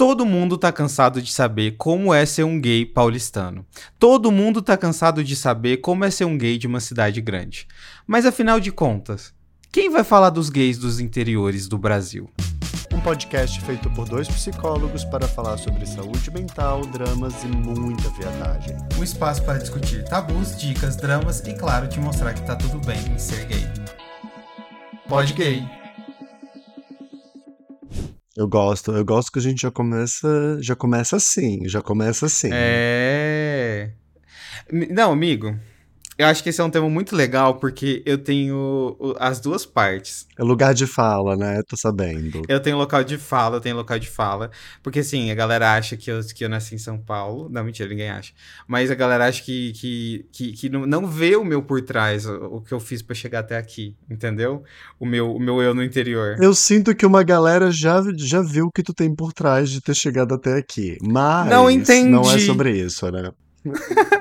Todo mundo tá cansado de saber como é ser um gay paulistano. Todo mundo tá cansado de saber como é ser um gay de uma cidade grande. Mas afinal de contas, quem vai falar dos gays dos interiores do Brasil? Um podcast feito por dois psicólogos para falar sobre saúde mental, dramas e muita viadagem. Um espaço para discutir tabus, dicas, dramas e, claro, te mostrar que tá tudo bem em ser gay. Pode gay. Eu gosto, eu gosto que a gente já começa, já começa assim, já começa assim. É. Não, amigo. Eu acho que esse é um tema muito legal porque eu tenho as duas partes. É lugar de fala, né? Tô sabendo. Eu tenho local de fala, eu tenho local de fala. Porque assim, a galera acha que eu, que eu nasci em São Paulo. Não, mentira, ninguém acha. Mas a galera acha que, que, que, que não, não vê o meu por trás, o, o que eu fiz para chegar até aqui, entendeu? O meu, o meu eu no interior. Eu sinto que uma galera já, já viu o que tu tem por trás de ter chegado até aqui. Mas não, entendi. não é sobre isso, né?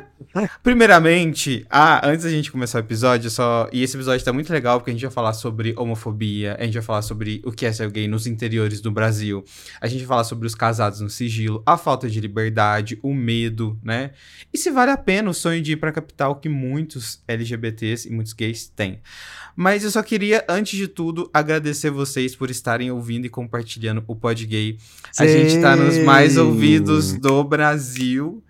Primeiramente, ah, antes da gente começar o episódio, só. E esse episódio tá muito legal porque a gente vai falar sobre homofobia, a gente vai falar sobre o que é ser gay nos interiores do Brasil, a gente vai falar sobre os casados no sigilo, a falta de liberdade, o medo, né? E se vale a pena o sonho de ir pra capital que muitos LGBTs e muitos gays têm. Mas eu só queria, antes de tudo, agradecer vocês por estarem ouvindo e compartilhando o Pod Gay. A gente tá nos mais ouvidos do Brasil.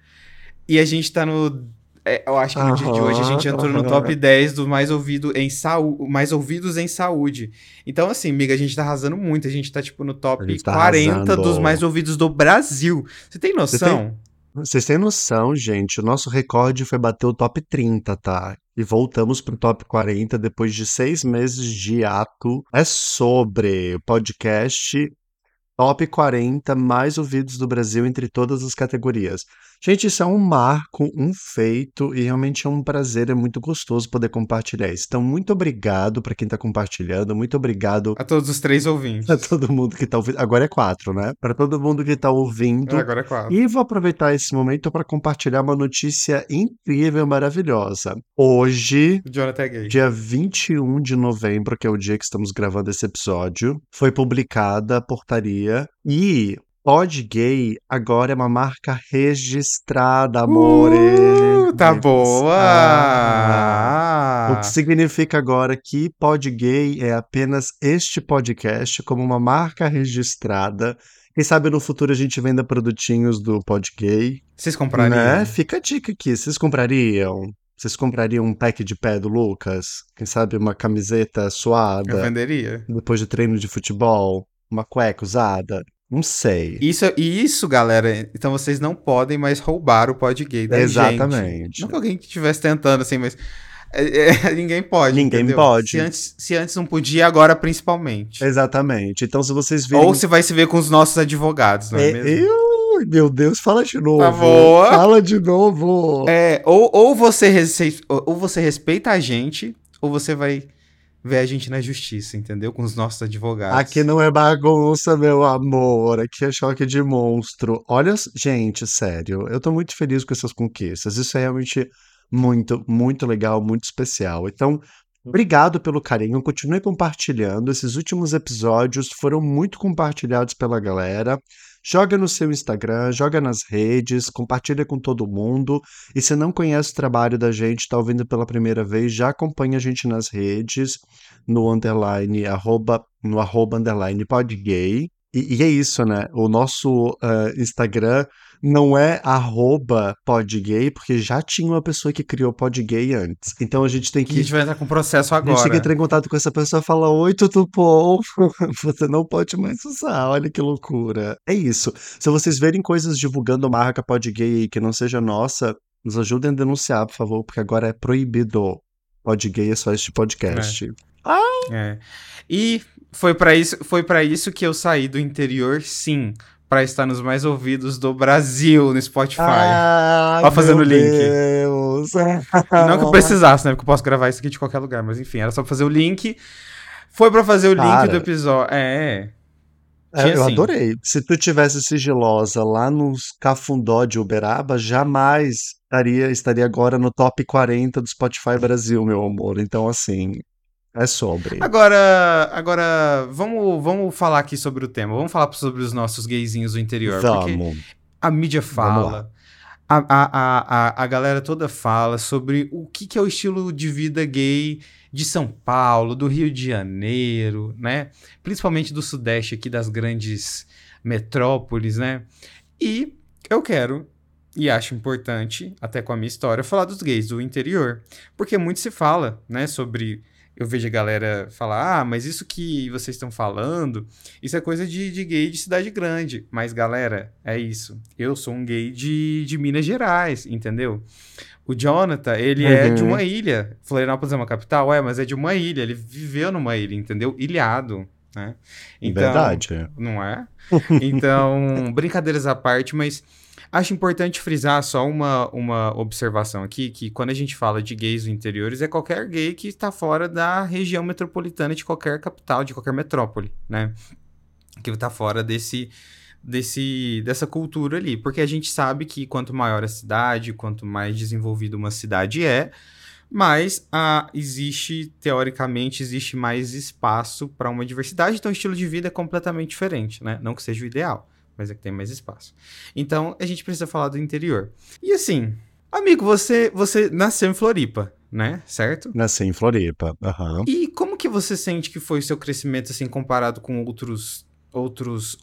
E a gente tá no. É, eu acho que no dia de hoje a gente entrou no top 10 dos mais, ouvido em mais ouvidos em saúde. Então, assim, amiga, a gente tá arrasando muito. A gente tá, tipo, no top tá 40 arrasando. dos mais ouvidos do Brasil. Você tem noção? Vocês têm noção, gente? O nosso recorde foi bater o top 30, tá? E voltamos pro top 40 depois de seis meses de ato. É sobre podcast top 40 mais ouvidos do Brasil entre todas as categorias. Gente, isso é um marco, um feito e realmente é um prazer, é muito gostoso poder compartilhar isso. Então, muito obrigado para quem está compartilhando, muito obrigado a todos os três ouvintes. A todo mundo que está ouvindo. Agora é quatro, né? Para todo mundo que está ouvindo. Agora é quatro. E vou aproveitar esse momento para compartilhar uma notícia incrível, maravilhosa. Hoje, Jonathan gay. dia 21 de novembro, que é o dia que estamos gravando esse episódio, foi publicada a portaria e Pod Gay agora é uma marca registrada, amore. Uh, tá boa! O que significa agora que Pod Gay é apenas este podcast como uma marca registrada. Quem sabe no futuro a gente venda produtinhos do Pod Gay. Vocês comprariam? Né? Fica a dica aqui. Vocês comprariam? Vocês comprariam um pack de pé do Lucas? Quem sabe uma camiseta suada? Eu venderia. Depois de treino de futebol? Uma cueca usada? Não sei. Isso, isso, galera. Então vocês não podem mais roubar o pod gay da Exatamente. gente. Não que alguém estivesse tentando, assim, mas. É, é, ninguém pode. Ninguém entendeu? pode. Se antes, se antes não podia, agora principalmente. Exatamente. Então, se vocês virem. Ou se vai se ver com os nossos advogados, não é, é mesmo? Eu... Meu Deus, fala de novo. Tá boa. Fala de novo. É, ou, ou, você rece... ou você respeita a gente, ou você vai ver a gente na justiça, entendeu? Com os nossos advogados. Aqui não é bagunça, meu amor. Aqui é choque de monstro. Olha, gente, sério, eu tô muito feliz com essas conquistas. Isso é realmente muito, muito legal, muito especial. Então, obrigado pelo carinho. Continue compartilhando. Esses últimos episódios foram muito compartilhados pela galera. Joga no seu Instagram, joga nas redes, compartilha com todo mundo. E se não conhece o trabalho da gente, está ouvindo pela primeira vez, já acompanha a gente nas redes, no underline, arroba, no arroba underline podgay. E, e é isso, né? O nosso uh, Instagram não é arroba podgay, porque já tinha uma pessoa que criou podgay antes. Então a gente tem que. A gente vai entrar com processo agora. A gente tem que entrar em contato com essa pessoa e falar: Oi, tudo bom? Você não pode mais usar, olha que loucura. É isso. Se vocês verem coisas divulgando marca podgay que não seja nossa, nos ajudem a denunciar, por favor, porque agora é proibido. Podgay é só este podcast. É. Ah! É. E foi para isso, foi para isso que eu saí do interior, sim para estar nos mais ouvidos do Brasil no Spotify. Ah, Ó, fazendo o link. Deus. Não que eu precisasse, né? Porque eu posso gravar isso aqui de qualquer lugar, mas enfim, era só pra fazer o link. Foi para fazer o Cara, link do episódio. É. é eu assim. adorei. Se tu tivesse sigilosa lá nos Cafundó de Uberaba, jamais estaria, estaria agora no top 40 do Spotify Brasil, meu amor. Então, assim, É sobre. Agora, agora vamos, vamos falar aqui sobre o tema. Vamos falar sobre os nossos gayzinhos do interior. Vamos. a mídia fala, a, a, a, a, galera toda fala sobre o que, que é o estilo de vida gay de São Paulo, do Rio de Janeiro, né? Principalmente do Sudeste aqui, das grandes metrópoles, né? E eu quero e acho importante, até com a minha história, falar dos gays do interior. Porque muito se fala, né, sobre. Eu vejo a galera falar, ah, mas isso que vocês estão falando, isso é coisa de, de gay de cidade grande. Mas, galera, é isso. Eu sou um gay de, de Minas Gerais, entendeu? O Jonathan, ele uhum. é de uma ilha. Florianópolis é uma capital? É, mas é de uma ilha. Ele viveu numa ilha, entendeu? Ilhado, né? Então, Verdade. Não é? Então, brincadeiras à parte, mas Acho importante frisar só uma, uma observação aqui, que quando a gente fala de gays interiores, é qualquer gay que está fora da região metropolitana de qualquer capital, de qualquer metrópole, né? Que está fora desse, desse, dessa cultura ali. Porque a gente sabe que quanto maior a cidade, quanto mais desenvolvida uma cidade é, mais ah, existe, teoricamente, existe mais espaço para uma diversidade, então o estilo de vida é completamente diferente, né? Não que seja o ideal mas é que tem mais espaço. Então, a gente precisa falar do interior. E assim, amigo, você, você nasceu em Floripa, né? Certo? Nasci em Floripa, aham. Uhum. E como que você sente que foi o seu crescimento, assim, comparado com outros, outros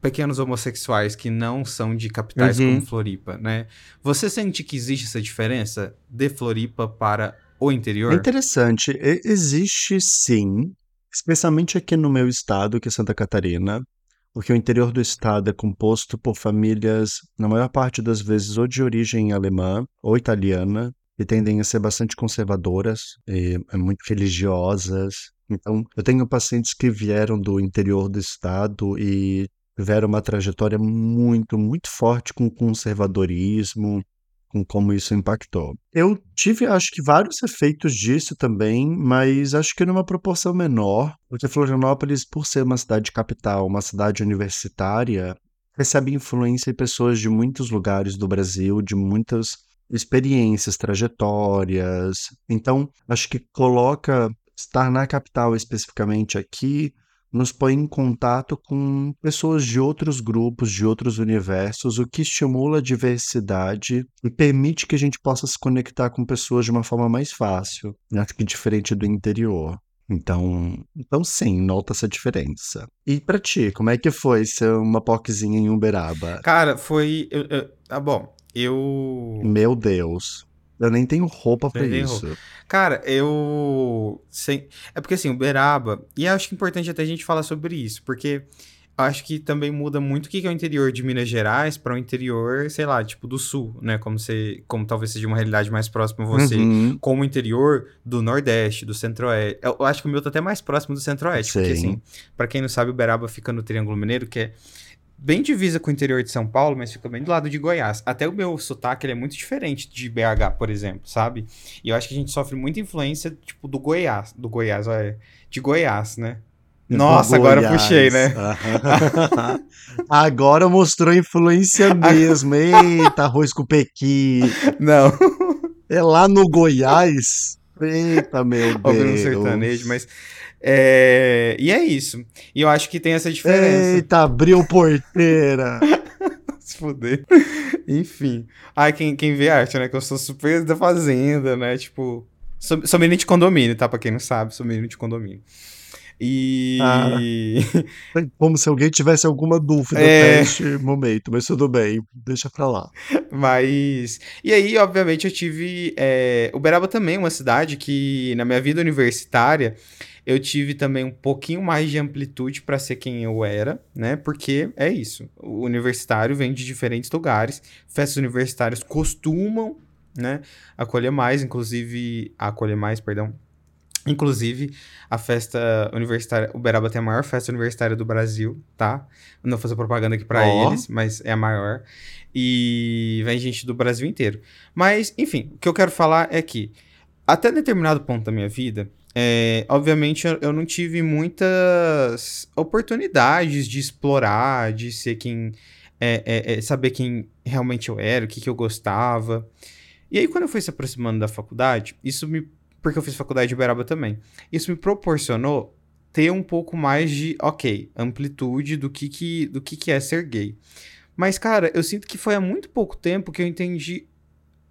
pequenos homossexuais que não são de capitais uhum. como Floripa, né? Você sente que existe essa diferença de Floripa para o interior? É interessante. Existe sim, especialmente aqui no meu estado, que é Santa Catarina porque o interior do estado é composto por famílias, na maior parte das vezes, ou de origem alemã ou italiana, que tendem a ser bastante conservadoras e é, muito religiosas. Então, eu tenho pacientes que vieram do interior do estado e tiveram uma trajetória muito, muito forte com conservadorismo, com como isso impactou. Eu tive, acho que, vários efeitos disso também, mas acho que numa proporção menor, porque Florianópolis, por ser uma cidade capital, uma cidade universitária, recebe influência de pessoas de muitos lugares do Brasil, de muitas experiências, trajetórias. Então, acho que coloca estar na capital especificamente aqui nos põe em contato com pessoas de outros grupos, de outros universos, o que estimula a diversidade e permite que a gente possa se conectar com pessoas de uma forma mais fácil, acho que diferente do interior. Então, então sim, nota essa diferença. E pra ti, como é que foi ser uma poquezinha em Uberaba? Cara, foi. Eu, eu, ah, bom, eu. Meu Deus. Eu nem tenho roupa para isso. Roupa. Cara, eu. Sei... É porque assim, Uberaba. E acho que é importante até a gente falar sobre isso, porque acho que também muda muito o que é o interior de Minas Gerais para o interior, sei lá, tipo do sul, né? Como você, como talvez seja uma realidade mais próxima a você, uhum. como o interior do Nordeste, do Centro-Oeste. Eu acho que o meu tá até mais próximo do Centro-Oeste, porque assim, para quem não sabe, Uberaba fica no Triângulo Mineiro, que é bem divisa com o interior de São Paulo, mas fica bem do lado de Goiás. Até o meu sotaque ele é muito diferente de BH, por exemplo, sabe? E eu acho que a gente sofre muita influência, tipo, do Goiás. Do Goiás, olha. De Goiás, né? Nossa, agora puxei, né? agora mostrou influência mesmo. Eita, arroz com pequi. Não. É lá no Goiás. Eita, meu Deus. Ouvindo um sertanejo, mas é... E é isso. E eu acho que tem essa diferença. Eita, abriu porteira. Se fuder. Enfim. Ai, quem, quem vê arte, né? Que eu sou super da fazenda, né? Tipo. Sou, sou menino de condomínio, tá? Pra quem não sabe, sou menino de condomínio. E. Ah, como se alguém tivesse alguma dúvida é... neste momento, mas tudo bem, deixa pra lá. Mas. E aí, obviamente, eu tive. É... Uberaba também é uma cidade que, na minha vida universitária, eu tive também um pouquinho mais de amplitude para ser quem eu era, né? Porque é isso. O universitário vem de diferentes lugares. Festas universitárias costumam, né, acolher mais, inclusive acolher mais, perdão. Inclusive, a festa universitária, Uberaba tem a maior festa universitária do Brasil, tá? Não vou fazer propaganda aqui para oh. eles, mas é a maior. E vem gente do Brasil inteiro. Mas, enfim, o que eu quero falar é que até determinado ponto da minha vida, é, obviamente eu, não tive muitas oportunidades de explorar, de ser quem. É, é, é, saber quem realmente eu era, o que, que eu gostava. E aí, quando eu fui se aproximando da faculdade, isso me, porque eu fiz faculdade de Uberaba também. Isso me proporcionou ter um pouco mais de, ok, amplitude do que, que, do que, que é ser gay. Mas, cara, eu sinto que foi há muito pouco tempo que eu entendi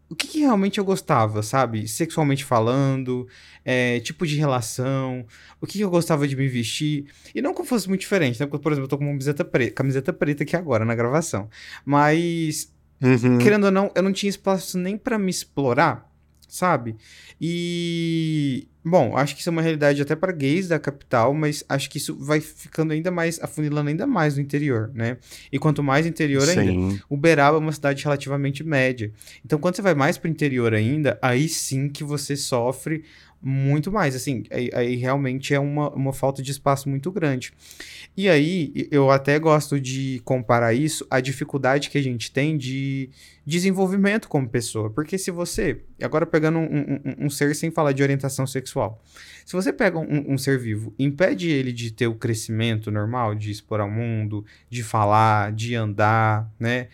o que, que, realmente eu gostava, sabe? Sexualmente falando, é, tipo de relação, o que, que, eu gostava de me vestir. E não que fosse muito diferente, né? Porque, por exemplo, eu tô com uma camiseta preta, camiseta preta aqui agora na gravação. Mas, uhum. querendo ou não, eu não tinha espaço nem para me explorar, sabe? E Bom, acho que isso é uma realidade até para gays da capital, mas acho que isso vai ficando ainda mais, afunilando ainda mais no interior, né? E quanto mais interior Sim. ainda. Uberaba é uma cidade relativamente média. Então, quando você vai mais para o interior ainda, aí sim que você sofre muito mais, assim, aí, aí, realmente é uma, uma falta de espaço muito grande. E aí, eu até gosto de comparar isso à dificuldade que a gente tem de desenvolvimento como pessoa, porque se você, agora pegando um, um, um ser sem falar de orientação sexual, se você pega um, um ser vivo, impede ele de ter o crescimento normal, de explorar o mundo, de falar, de andar, né,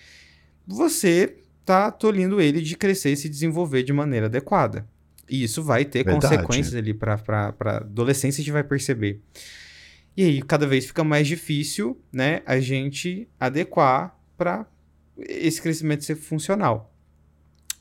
você tá tolhindo ele de crescer e se desenvolver de maneira adequada. E isso vai ter Verdade. consequências ali para a adolescência, a gente vai perceber. E aí, cada vez fica mais difícil, né, a gente adequar para esse crescimento ser funcional.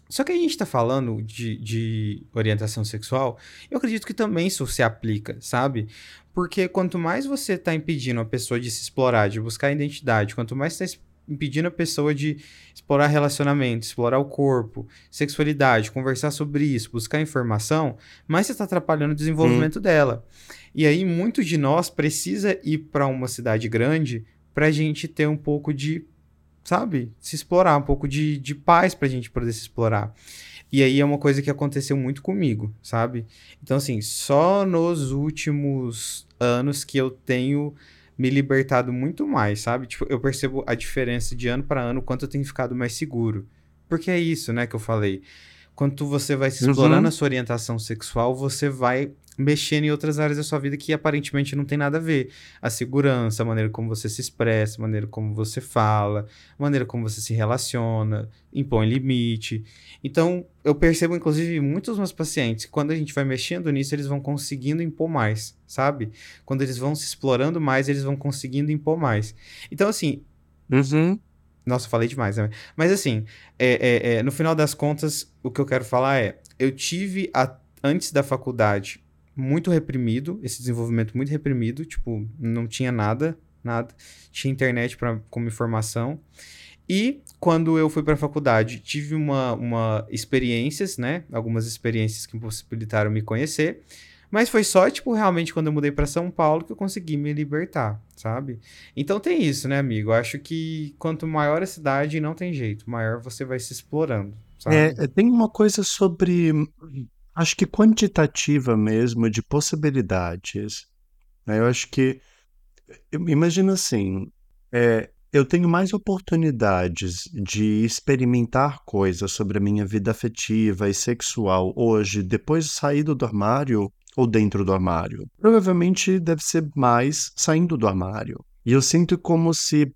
Só que a gente está falando de, de, orientação sexual, eu acredito que também isso se aplica, sabe? Porque quanto mais você está impedindo a pessoa de se explorar, de buscar identidade, quanto mais você está impedindo a pessoa de explorar relacionamento, explorar o corpo, sexualidade, conversar sobre isso, buscar informação, mais você está atrapalhando o desenvolvimento hum. dela. E aí, muito de nós precisa ir para uma cidade grande para a gente ter um pouco de, sabe, se explorar, um pouco de, de paz para a gente poder se explorar. E aí é uma coisa que aconteceu muito comigo, sabe? Então, assim, só nos últimos anos que eu tenho me libertado muito mais, sabe? Tipo, eu percebo a diferença de ano para ano, quanto eu tenho ficado mais seguro. Porque é isso, né, que eu falei. Quando você vai se explorando uhum. a sua orientação sexual, você vai mexendo em outras áreas da sua vida que aparentemente não tem nada a ver. A segurança, a maneira como você se expressa, a maneira como você fala, a maneira como você se relaciona, impõe limite. Então, eu percebo, inclusive, muitos dos meus pacientes, quando a gente vai mexendo nisso, eles vão conseguindo impor mais, sabe? Quando eles vão se explorando mais, eles vão conseguindo impor mais. Então, assim. Uhum. Nossa, falei demais, né? Mas assim, é, é, é, no final das contas, o que eu quero falar é: eu tive, a, antes da faculdade, muito reprimido, esse desenvolvimento muito reprimido, tipo, não tinha nada, nada. Tinha internet para como informação. E quando eu fui para a faculdade, tive uma, uma experiências, né? Algumas experiências que possibilitaram me conhecer. Mas foi só, tipo, realmente quando eu mudei para São Paulo que eu consegui me libertar, sabe? Então tem isso, né, amigo? Eu acho que quanto maior a cidade, não tem jeito, maior você vai se explorando, sabe? É, tem uma coisa sobre Acho que quantitativa mesmo, de possibilidades. Né? Eu acho que. Imagina assim, é, eu tenho mais oportunidades de experimentar coisas sobre a minha vida afetiva e sexual hoje, depois de sair do armário ou dentro do armário. Provavelmente deve ser mais saindo do armário. E eu sinto como se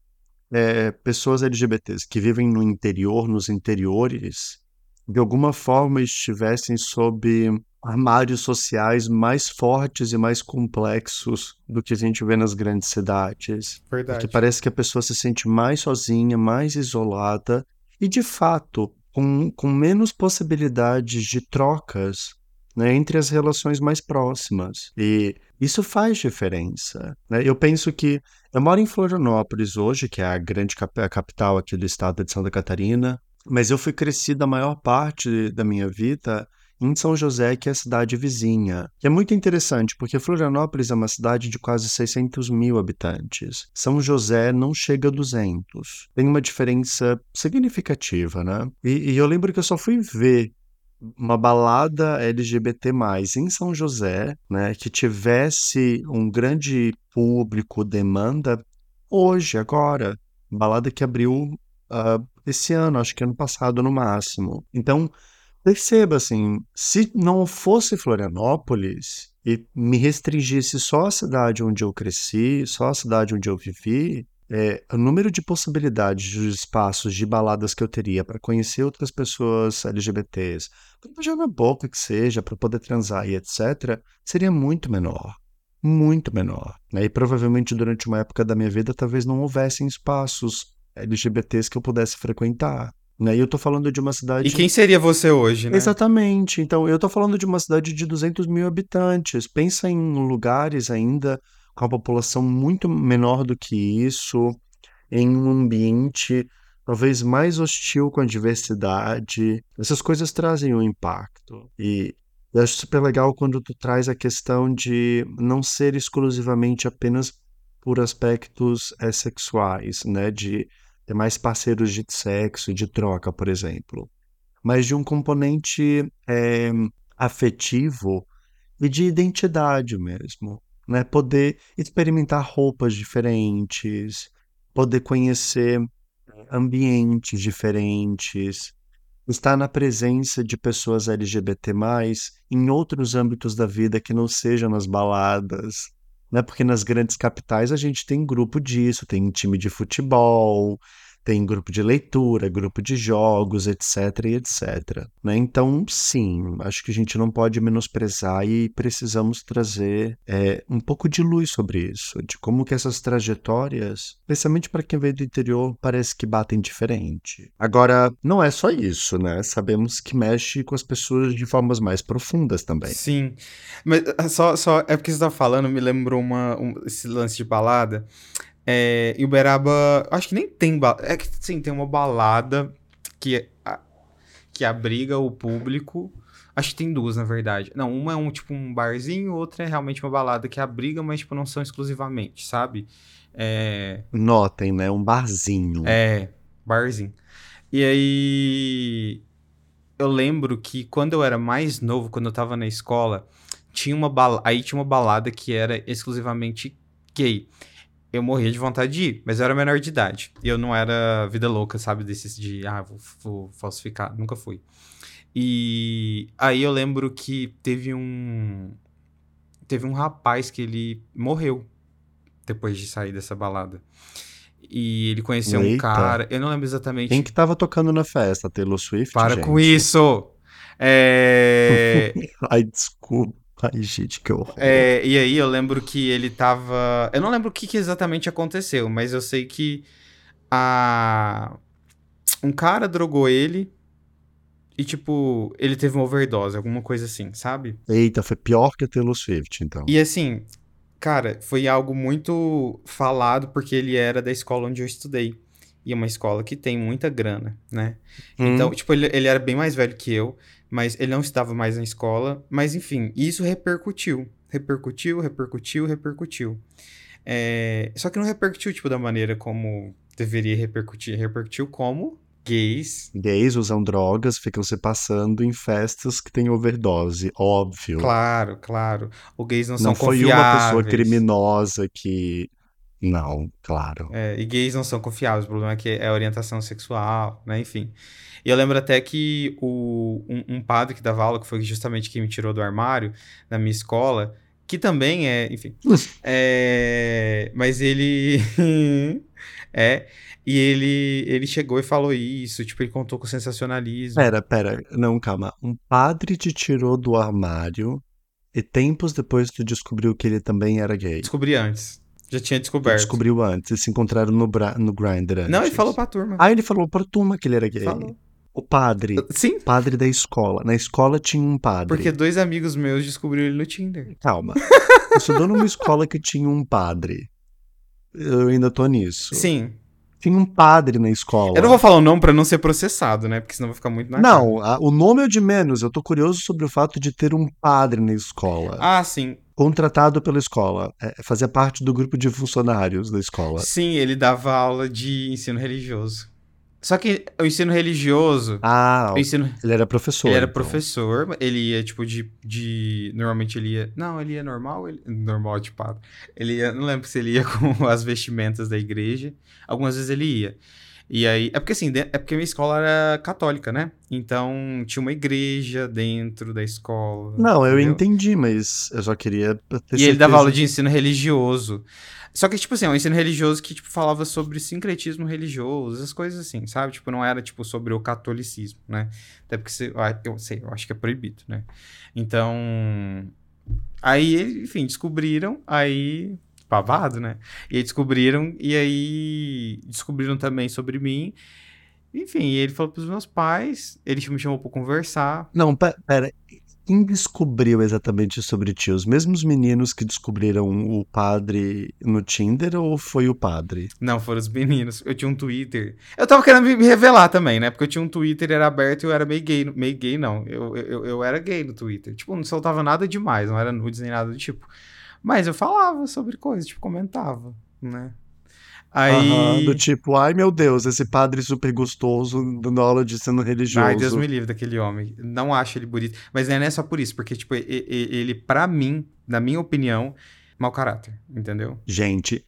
é, pessoas LGBTs que vivem no interior, nos interiores, de alguma forma estivessem sob armários sociais mais fortes e mais complexos do que a gente vê nas grandes cidades. Verdade. Porque parece que a pessoa se sente mais sozinha, mais isolada e, de fato, com, com menos possibilidades de trocas né, entre as relações mais próximas. E isso faz diferença. Né? Eu penso que eu moro em Florianópolis hoje, que é a grande cap a capital aqui do estado de Santa Catarina, mas eu fui crescido a maior parte da minha vida em São José, que é a cidade vizinha. E é muito interessante, porque Florianópolis é uma cidade de quase 600 mil habitantes. São José não chega a 200. Tem uma diferença significativa, né? E, e eu lembro que eu só fui ver uma balada LGBT+, em São José, né, que tivesse um grande público, demanda, hoje, agora. Balada que abriu uh, esse ano, acho que ano passado no máximo. Então, perceba assim, se não fosse Florianópolis e me restringisse só a cidade onde eu cresci, só a cidade onde eu vivi, é, o número de possibilidades de espaços de baladas que eu teria para conhecer outras pessoas LGBTs, para beijar na boca que seja, para poder transar e etc., seria muito menor. Muito menor. Né? E provavelmente durante uma época da minha vida talvez não houvessem espaços LGBTs que eu pudesse frequentar. Né? E eu tô falando de uma cidade. E quem seria você hoje, né? Exatamente. Então, eu tô falando de uma cidade de 200 mil habitantes. Pensa em lugares ainda com a população muito menor do que isso, em um ambiente talvez mais hostil com a diversidade. Essas coisas trazem um impacto. E eu acho super legal quando tu traz a questão de não ser exclusivamente apenas por aspectos é, sexuais, né? De ter mais parceiros de sexo de troca, por exemplo. Mas de um componente é, afetivo e de identidade mesmo né? Poder experimentar roupas diferentes, poder conhecer ambientes diferentes, estar na presença de pessoas LGBT+, em outros âmbitos da vida que não sejam nas baladas, né? Porque nas grandes capitais a gente tem grupo disso, tem time de futebol, tem grupo de leitura, grupo de jogos, etc, etc. Né? Então, sim, acho que a gente não pode menosprezar e precisamos trazer é, um pouco de luz sobre isso, de como que essas trajetórias, especialmente para quem veio do interior, parece que batem diferente. Agora, não é só isso, né? Sabemos que mexe com as pessoas de formas mais profundas também. Sim, mas ah, só, só é porque você está falando, me lembrou uma, um, esse lance de balada. É, em Uberaba, acho que nem tem balada. É que sim, tem uma balada que, a, que abriga o público. Acho que tem duas, na verdade. Não, uma é um tipo um barzinho, outra é realmente uma balada que abriga, mas tipo, não são exclusivamente, sabe? É... Notem, né? Um barzinho. É, barzinho. E aí. Eu lembro que quando eu era mais novo, quando eu tava na escola, tinha uma balada. Aí tinha uma balada que era exclusivamente gay eu morria de vontade de ir, mas eu era menor de idade. E eu não era vida louca, sabe? Desses de, ah, vou, vou falsificar. Nunca fui. E aí eu lembro que teve um. Teve um rapaz que ele morreu depois de sair dessa balada. E ele conheceu Eita. um cara. Eu não lembro exatamente. Quem que tava tocando na festa? Taylor Swift? Para gente? com isso! É. Ai, desculpa. Ai, gente, que horror. É, e aí eu lembro que ele tava. Eu não lembro o que, que, exatamente aconteceu, mas eu sei que a. Um cara drogou ele e, tipo, ele teve uma overdose, alguma coisa assim, sabe? Eita, foi pior que a Taylor Swift, então. E assim, cara, foi algo muito falado porque ele era da escola onde eu estudei. E é uma escola que tem muita grana, né? Hum. Então, tipo, ele, ele era bem mais velho que eu mas ele não estava mais na escola. Mas enfim, isso repercutiu. Repercutiu, repercutiu, repercutiu. É... Só que não repercutiu, tipo, da maneira como deveria repercutir. Repercutiu como gays. Gays usam drogas, ficam se passando em festas que têm overdose, óbvio. Claro, claro. Os gays não, não são confiáveis. Não foi uma pessoa criminosa que não, claro. É, e gays não são confiáveis, o problema é que é orientação sexual, né? Enfim. E eu lembro até que o, um, um, padre que dava aula, que foi justamente quem me tirou do armário na minha escola, que também é, enfim. é, mas ele. é. E ele, ele chegou e falou isso, tipo, ele contou com sensacionalismo. Pera, pera, não, calma. Um padre te tirou do armário e tempos depois tu descobriu que ele também era gay. Descobri antes. Já tinha descoberto. Descobriu antes. Eles se encontraram no, no Grindr antes. Não, ele falou pra turma. Ah, ele falou pra turma que ele era gay. Falou. O padre. Sim. Padre da escola. Na escola tinha um padre. Porque dois amigos meus descobriram ele no Tinder. Calma. Eu estudou numa escola que tinha um padre. Eu ainda tô nisso. Sim. Tinha um padre na escola. Eu não vou falar o nome pra não ser processado, né? Porque senão vai ficar muito na Não, a, o nome é o de menos. Eu tô curioso sobre o fato de ter um padre na escola. Ah, sim contratado pela escola, é, fazia parte do grupo de funcionários da escola. Sim, ele dava aula de ensino religioso. Só que o ensino religioso. Ah, ensino, ele era professor. Ele era então. professor, ele ia, tipo, de, de. Normalmente ele ia. Não, ele ia normal, ele, normal de pato. Ele ia. Não lembro se ele ia com as vestimentas da igreja. Algumas vezes ele ia. E aí, é porque assim, é porque minha escola era católica, né? Então tinha uma igreja dentro da escola. Não, eu entendeu? entendi, mas eu só queria ter E ele dava certeza. aula de ensino religioso. Só que, tipo assim, é um ensino religioso que, tipo, falava sobre sincretismo religioso, essas coisas assim, sabe? Tipo, não era, tipo, sobre o catolicismo, né? Até porque, você, ah, eu sei, eu acho que é proibido, né? Então, aí, enfim, descobriram, aí, pavado, né? E aí descobriram, e aí descobriram também sobre mim. Enfim, ele falou pros meus pais, ele me chamou pra conversar. Não, pe- pera. Quem descobriu exatamente sobre ti? Os mesmos meninos que descobriram o padre no Tinder ou foi o padre? Não, foram os meninos. Eu tinha um Twitter. Eu tava querendo me revelar também, né? Porque eu tinha um Twitter, era aberto e eu era meio gay. Meio gay, não. Eu, eu, eu era gay no Twitter. Tipo, não soltava nada demais, não era nudes nem nada do tipo. Mas eu falava sobre coisas, tipo, comentava, né? Aí. Aham, do tipo, ai meu Deus, esse padre super gostoso dando aula de ensino religioso. Ai, Deus me livre daquele homem. Não acho ele bonito. Mas não é só por isso, porque, tipo, ele, pra mim, na minha opinião, mau caráter, entendeu? Gente,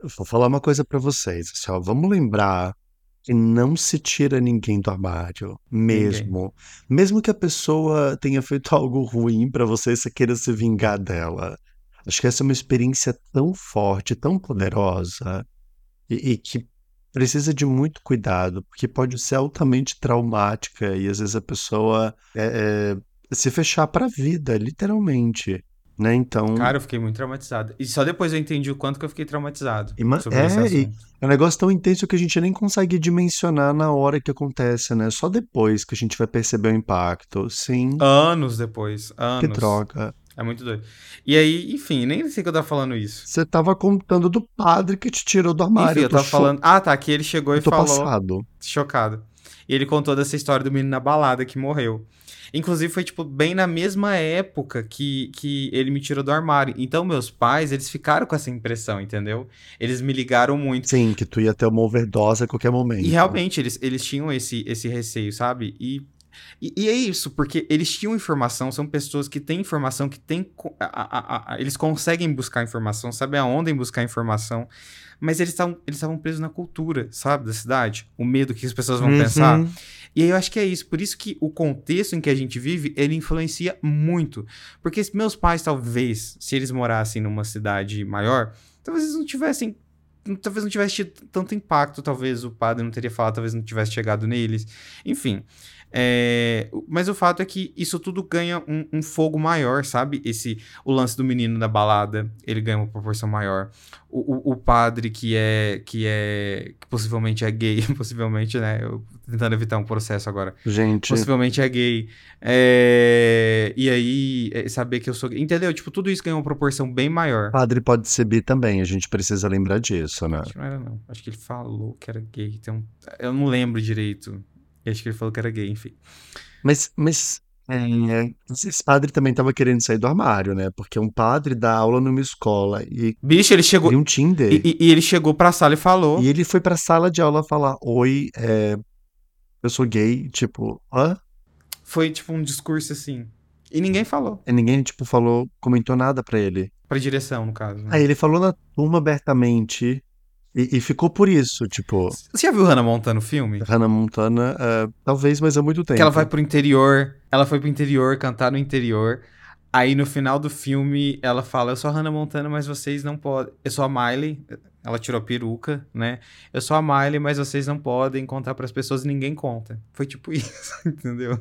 eu vou falar uma coisa pra vocês. Assim, ó, vamos lembrar que não se tira ninguém do armário, mesmo. Mesmo que a pessoa tenha feito algo ruim pra você, você queira se vingar dela. Acho que essa é uma experiência tão forte, tão poderosa, e, e que precisa de muito cuidado, porque pode ser altamente traumática e às vezes a pessoa é, é, se fechar pra vida, literalmente. Né? Então, Cara, eu fiquei muito traumatizado. E só depois eu entendi o quanto que eu fiquei traumatizado E é, e- assunto. É um negócio tão intenso que a gente nem consegue dimensionar na hora que acontece, né? Só depois que a gente vai perceber o impacto. Sim, Anos depois. que Anos. droga. É muito doido. E aí, enfim, nem sei que eu tava falando isso. Você tava contando do padre que te tirou do armário. enfim, eu tava cho- falando. Ah, tá. Que ele chegou e falou. passado. Chocado. E ele contou dessa história do menino na balada que morreu. Inclusive, foi, tipo, bem na mesma época que, que ele me tirou do armário. Então, meus pais, eles ficaram com essa impressão, entendeu? Eles me ligaram muito. Sim, que tu ia ter uma overdose a qualquer momento. E realmente, eles, eles tinham esse, esse receio, sabe? E, e, e é isso, porque eles tinham informação, são pessoas que têm informação, que têm. a- a- a- eles conseguem buscar informação, sabem aonde buscar informação, mas eles estavam eles presos na cultura, sabe? Da cidade. O medo que as pessoas vão Uhum. pensar. E aí eu acho que é isso. Por isso que o contexto em que a gente vive, ele influencia muito. Porque se meus pais, talvez, se eles morassem numa cidade maior, talvez eles não tivessem. Talvez não tivesse tido tanto impacto, talvez o padre não teria falado, talvez não tivesse chegado neles. Enfim. É, mas o fato é que isso tudo ganha um, um fogo maior, sabe? Esse o lance do menino da balada, ele ganha uma proporção maior. O, o, o padre que é que é que possivelmente é gay, possivelmente, né? Eu tentando evitar um processo agora. Gente, Possivelmente é gay. É, E aí, é, saber que eu sou gay. Entendeu? Tipo, tudo isso ganha uma proporção bem maior. padre pode ser bi também, a gente precisa lembrar disso, né? Acho que não era, não. Acho que ele falou que era gay. Então, eu não lembro direito. Acho que ele falou que era gay, enfim. Mas, mas é, esse padre também tava querendo sair do armário, né? Porque um padre dá aula numa escola e, Bicho, ele chegou. e um Tinder. E, e- e ele chegou pra sala e falou. E ele foi pra sala de aula falar: Oi, é, eu sou gay. Tipo, hã? Foi tipo um discurso assim. E ninguém falou. E ninguém, tipo, falou, comentou nada pra ele. Pra direção, no caso. né? Aí ele falou na turma abertamente e, e ficou por isso. Tipo, Você já viu Hannah Montana no filme? Hannah Montana, é, talvez, mas há muito tempo. Que ela vai pro interior. Ela foi pro interior, cantar no interior. Aí no final do filme ela fala: Eu sou a Hannah Montana, mas vocês não podem. Eu sou a Miley. Ela tirou a peruca, né? Eu sou a Miley, mas vocês não podem contar pras pessoas e ninguém conta. Foi tipo isso, entendeu?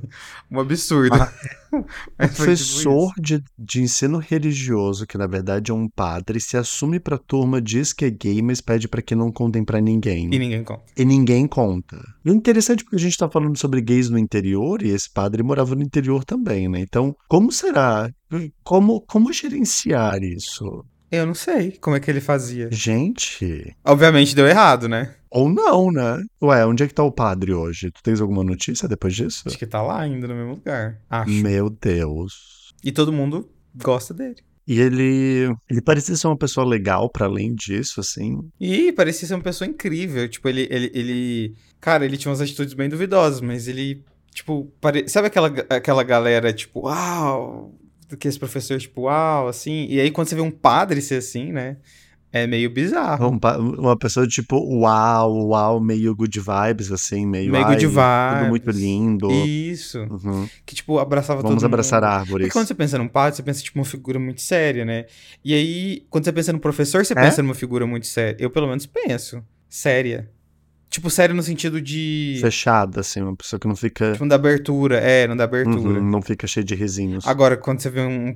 Um absurdo. Ah, tipo professor isso. de, de ensino religioso, que na verdade é um padre, se assume pra turma, diz que é gay, mas pede pra que não contem pra ninguém. E ninguém conta. E ninguém conta. E o interessante é porque a gente tá falando sobre gays no interior e esse padre morava no interior também, né? Então, como será? Como, como gerenciar isso? Eu não sei como é que ele fazia. Gente, Obviamente deu errado, né? ou não, né? Ué, onde é que tá o padre hoje? Tu tens alguma notícia depois disso? Acho que tá lá ainda no mesmo lugar. Acho. Meu Deus. E todo mundo gosta dele. E ele, ele parecia ser uma pessoa legal pra além disso, assim. E parecia ser uma pessoa incrível. Tipo, ele, ele, ele. Cara, ele tinha umas atitudes bem duvidosas, mas ele. Tipo, pare... sabe aquela, aquela galera, tipo, uau, que esse professor, tipo, uau, assim. E aí, quando você vê um padre ser assim, né? É meio bizarro. Um uma pessoa tipo, uau, uau, meio good vibes, assim, meio, Meio ai, good tudo muito vibes. lindo. Isso. Uhum. Que, tipo, abraçava Vamos todo abraçar mundo. árvores. Porque quando você pensa num padre, você pensa, tipo, uma figura muito séria, né? E aí, quando você pensa no professor, você É? pensa numa figura muito séria. Eu, pelo menos, penso. Séria. Tipo, séria no sentido de... Fechada, assim, uma pessoa que não fica. Tipo, não dá abertura. É, não dá abertura. Uhum, não fica cheia de risinhos. Agora, quando você vê um,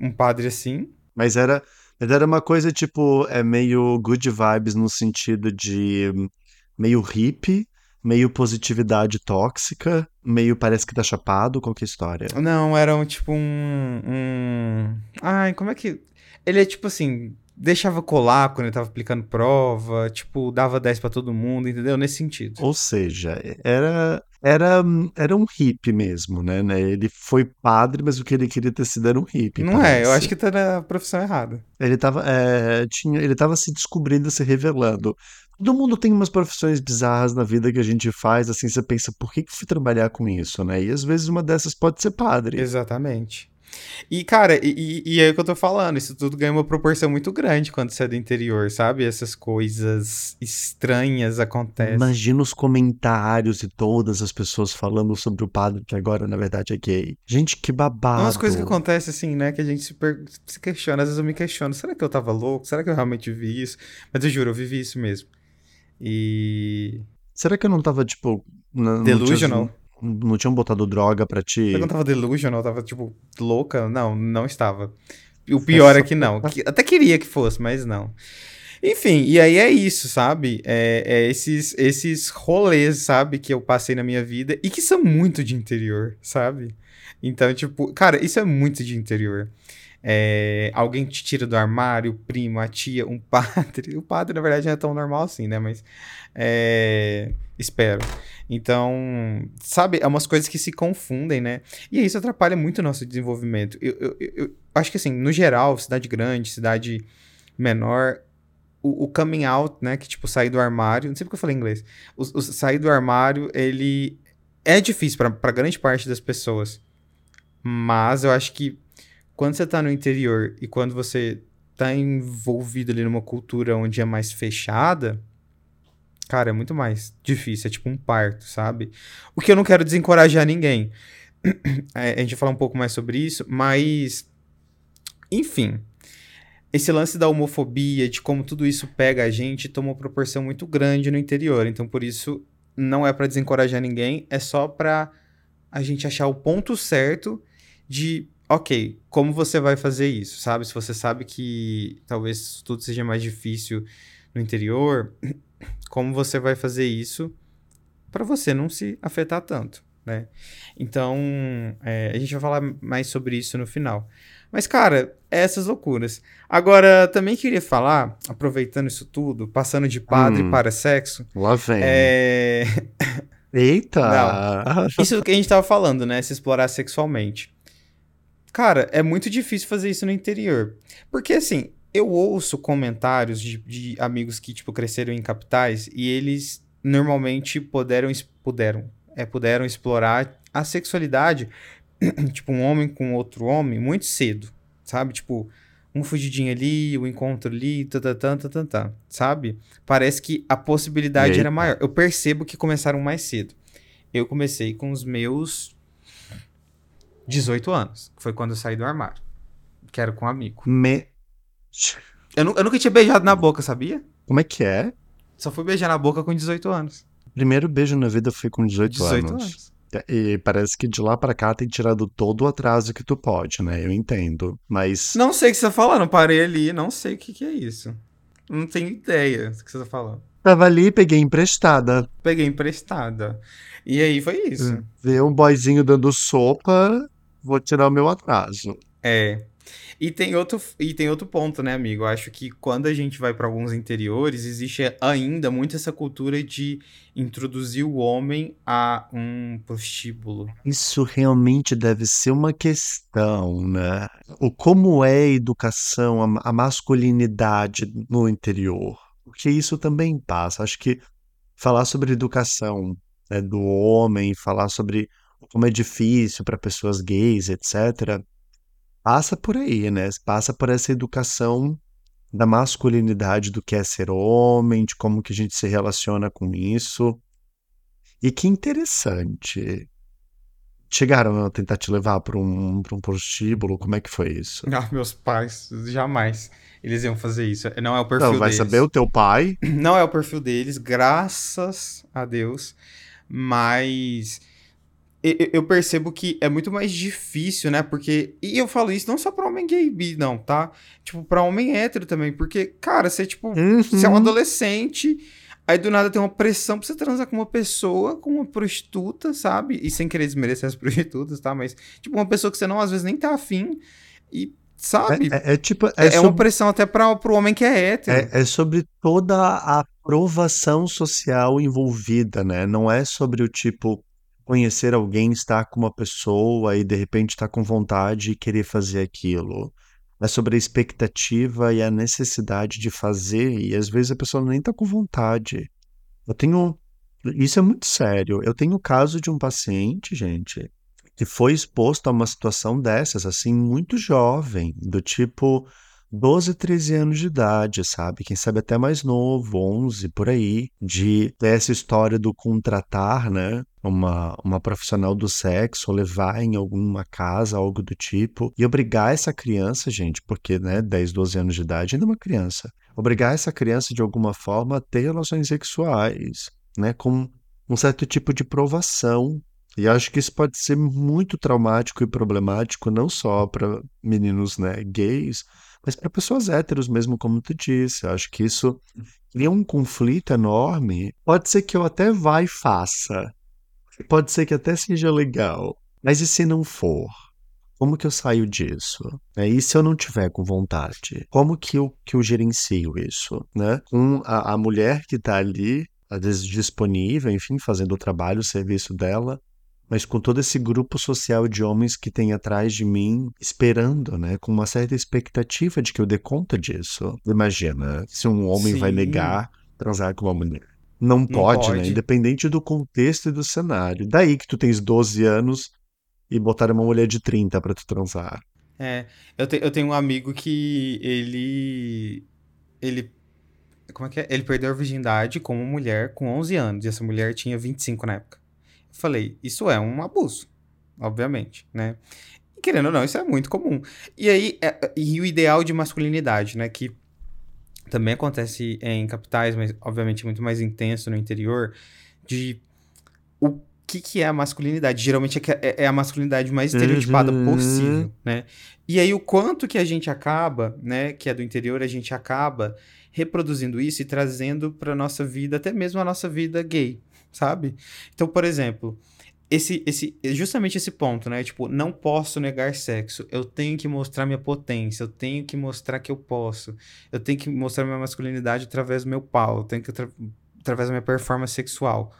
um padre assim... Mas era, mas era uma coisa, tipo, é meio good vibes no sentido de meio hippie, meio positividade tóxica, meio parece que tá chapado, qual que é a história? Não, era um, tipo um, um... Ai, como é que... Ele é tipo assim... Deixava colar quando ele tava aplicando prova. Tipo, dava 10 pra todo mundo, entendeu? Nesse sentido. Ou seja, era, era, era um hippie mesmo, né, né? Ele foi padre, mas o que ele queria ter sido era um hippie, Não é, eu parece. acho que tá na profissão errada. Ele tava, é, tinha, ele tava se descobrindo, se revelando. Todo mundo tem umas profissões bizarras na vida que a gente faz, assim, você pensa, por que que eu fui trabalhar com isso, né? E às vezes uma dessas pode ser padre. Exatamente. E, cara, e, e, é o que eu tô falando, isso tudo ganha uma proporção muito grande quando você é do interior, sabe? Essas coisas estranhas acontecem. Imagina os comentários e todas as pessoas falando sobre o padre que agora, na verdade, é gay. Gente, que babado. Umas coisas que acontecem assim, né? Que a gente se, per- se questiona. Às vezes eu me questiono, será que eu tava louco? Será que eu realmente vi isso? Mas eu juro, eu vivi isso mesmo. E. Será que eu não tava, tipo... na- Não Delusional? tinha, não tinham botado droga pra ti? Eu não tava delusional, tava, tipo, louca. Não, não estava. O pior é que não. Que- até queria que fosse, mas não. Enfim, e aí é isso, sabe? É, é esses, esses rolês, sabe, que eu passei na minha vida e que são muito de interior, sabe? Então, tipo, cara, isso é muito de interior. É, alguém te tira do armário, o primo, a tia, um padre. O padre, na verdade, não é tão normal assim, né? Mas. É, espero. Então, sabe, é umas coisas que se confundem, né? E isso atrapalha muito o nosso desenvolvimento. Eu, eu, eu- acho que, assim, no geral, cidade grande, cidade menor, o, o coming out, né? Que, tipo, sair do armário. Não sei porque eu falei inglês. O, o sair do armário, ele é difícil pra grande parte das pessoas. Mas eu acho que quando você tá no interior e quando você tá envolvido ali numa cultura onde é mais fechada, cara, é muito mais difícil. É tipo um parto, sabe? O que eu não quero desencorajar ninguém. É, a gente vai falar um pouco mais sobre isso, mas. Enfim. Esse lance da homofobia, de como tudo isso pega a gente, toma uma proporção muito grande no interior. Então, por isso, não é pra desencorajar ninguém, é só pra a gente achar o ponto certo de, ok, como você vai fazer isso, sabe? Se você sabe que talvez tudo seja mais difícil no interior, como você vai fazer isso para você não se afetar tanto, né? Então, é, a gente vai falar mais sobre isso no final. Mas, cara, é essas loucuras. Agora, também queria falar, aproveitando isso tudo, passando de padre Hum. para sexo, Lá vem. é... Eita! Isso que a gente tava falando, né? Se explorar sexualmente. Cara, é muito difícil fazer isso no interior. Porque, assim, eu ouço comentários de, de amigos que, tipo, cresceram em capitais e eles normalmente puderam, puderam, é, puderam explorar a sexualidade, tipo, um homem com outro homem, muito cedo, sabe? Tipo, um fugidinho ali, o encontro ali, tatatã, tatatã, sabe? Parece que a possibilidade era maior. Eu percebo que começaram mais cedo. Eu comecei com os meus 18 anos, que foi quando eu saí do armário, que era com um amigo. Me... Eu, nu- eu nunca tinha beijado na boca, sabia? Como é que é? Só fui beijar na boca com 18 anos. Primeiro beijo na vida foi com 18, 18 anos. anos. E parece que de lá pra cá tem tirado todo o atraso que tu pode, né? Eu entendo. Mas Não sei o que você tá falando, parei ali, não sei o que, que é isso. Não tenho ideia do que você tá falando. tava ali, peguei emprestada. Peguei emprestada. E aí foi isso. Ver um boyzinho dando sopa, vou tirar o meu atraso. É. E tem outro, e tem outro ponto, né, amigo? Eu acho que quando a gente vai para alguns interiores, existe ainda muito essa cultura de introduzir o homem a um prostíbulo. Isso realmente deve ser uma questão, né? O como é a educação, a, a masculinidade no interior. Porque isso também passa. Acho que falar sobre educação né, do homem, falar sobre como é difícil para pessoas gays, etc., passa por aí, né? Passa por essa educação da masculinidade do que é ser homem, de como que a gente se relaciona com isso. E que interessante. Chegaram a tentar te levar para um, pra um prostíbulo? Como é que foi isso? Ah, meus pais, jamais eles iam fazer isso. Não é o perfil Não, vai deles. saber o teu pai. Não é o perfil deles, graças a Deus. Mas eu percebo que é muito mais difícil, né? Porque. E eu falo isso não só pra homem gay bi, não, tá? Tipo, pra homem hétero também. Porque, cara, você, tipo, você é um Uhum. adolescente. Aí do nada tem uma pressão pra você transar com uma pessoa, com uma prostituta, sabe? E sem querer desmerecer as prostitutas, tá? Mas, tipo, uma pessoa que você não, às vezes, nem tá afim. E, sabe? É, é- é tipo. É, É, é uma pressão até pra, pro homem que é hétero. é, é sobre toda a aprovação social envolvida, né? Não é sobre o tipo conhecer alguém, estar com uma pessoa e de repente estar com vontade e querer fazer aquilo. É sobre a expectativa e a necessidade de fazer, e às vezes a pessoa nem tá com vontade. Eu tenho. Isso é muito sério. Eu tenho o caso de um paciente, gente, que foi exposto a uma situação dessas, assim, muito jovem, do tipo 12, 13 anos de idade, sabe? Quem sabe até mais novo, 11, por aí, de essa história do contratar, né? Uma, uma profissional do sexo, ou levar em alguma casa, algo do tipo, e obrigar essa criança, gente, porque, né, 10, 12 anos de idade ainda é uma criança, obrigar essa criança de alguma forma a ter relações sexuais, né, com um certo tipo de provação. E acho que isso pode ser muito traumático e problemático, não só para meninos, né, gays, mas para pessoas héteros mesmo, como tu disse. Eu acho que isso cria um conflito enorme. Pode ser que eu até vá e faça. Pode ser que até seja legal. Mas e se não for? Como que eu saio disso? É, e se eu não tiver com vontade? Como que eu, que eu gerencio isso? Né? Com a, a mulher que está ali, às vezes disponível, enfim, fazendo o trabalho, o serviço dela, mas com todo esse grupo social de homens que tem atrás de mim, esperando, né? Com uma certa expectativa de que eu dê conta disso. Imagina, se um homem vai Sim. negar transar com uma mulher. Não pode, né? pode. Independente do contexto e do cenário. Daí que tu tens 12 anos e botar uma mulher de 30 pra tu transar. É, eu, te- eu tenho um amigo que ele. Ele. Como é que é? Ele perdeu a virgindade com uma mulher com 11 anos, e essa mulher tinha 25 na época. Falei, isso é um abuso, obviamente, né? E querendo ou não, isso é muito comum. E aí, é- e o ideal de masculinidade, né? Que também acontece em capitais, mas obviamente muito mais intenso no interior, de o que, que é a masculinidade. Geralmente é, é- é a masculinidade mais estereotipada Uhum. possível, né? E aí o quanto que a gente acaba, né, que é do interior, a gente acaba reproduzindo isso e trazendo para nossa vida, até mesmo a nossa vida gay, sabe? Então, por exemplo, esse, esse, justamente esse ponto, né? Tipo, não posso negar sexo. Eu tenho que mostrar minha potência. Eu tenho que mostrar que eu posso. Eu tenho que mostrar minha masculinidade através do meu pau. Eu tenho que atra- através da minha performance sexual.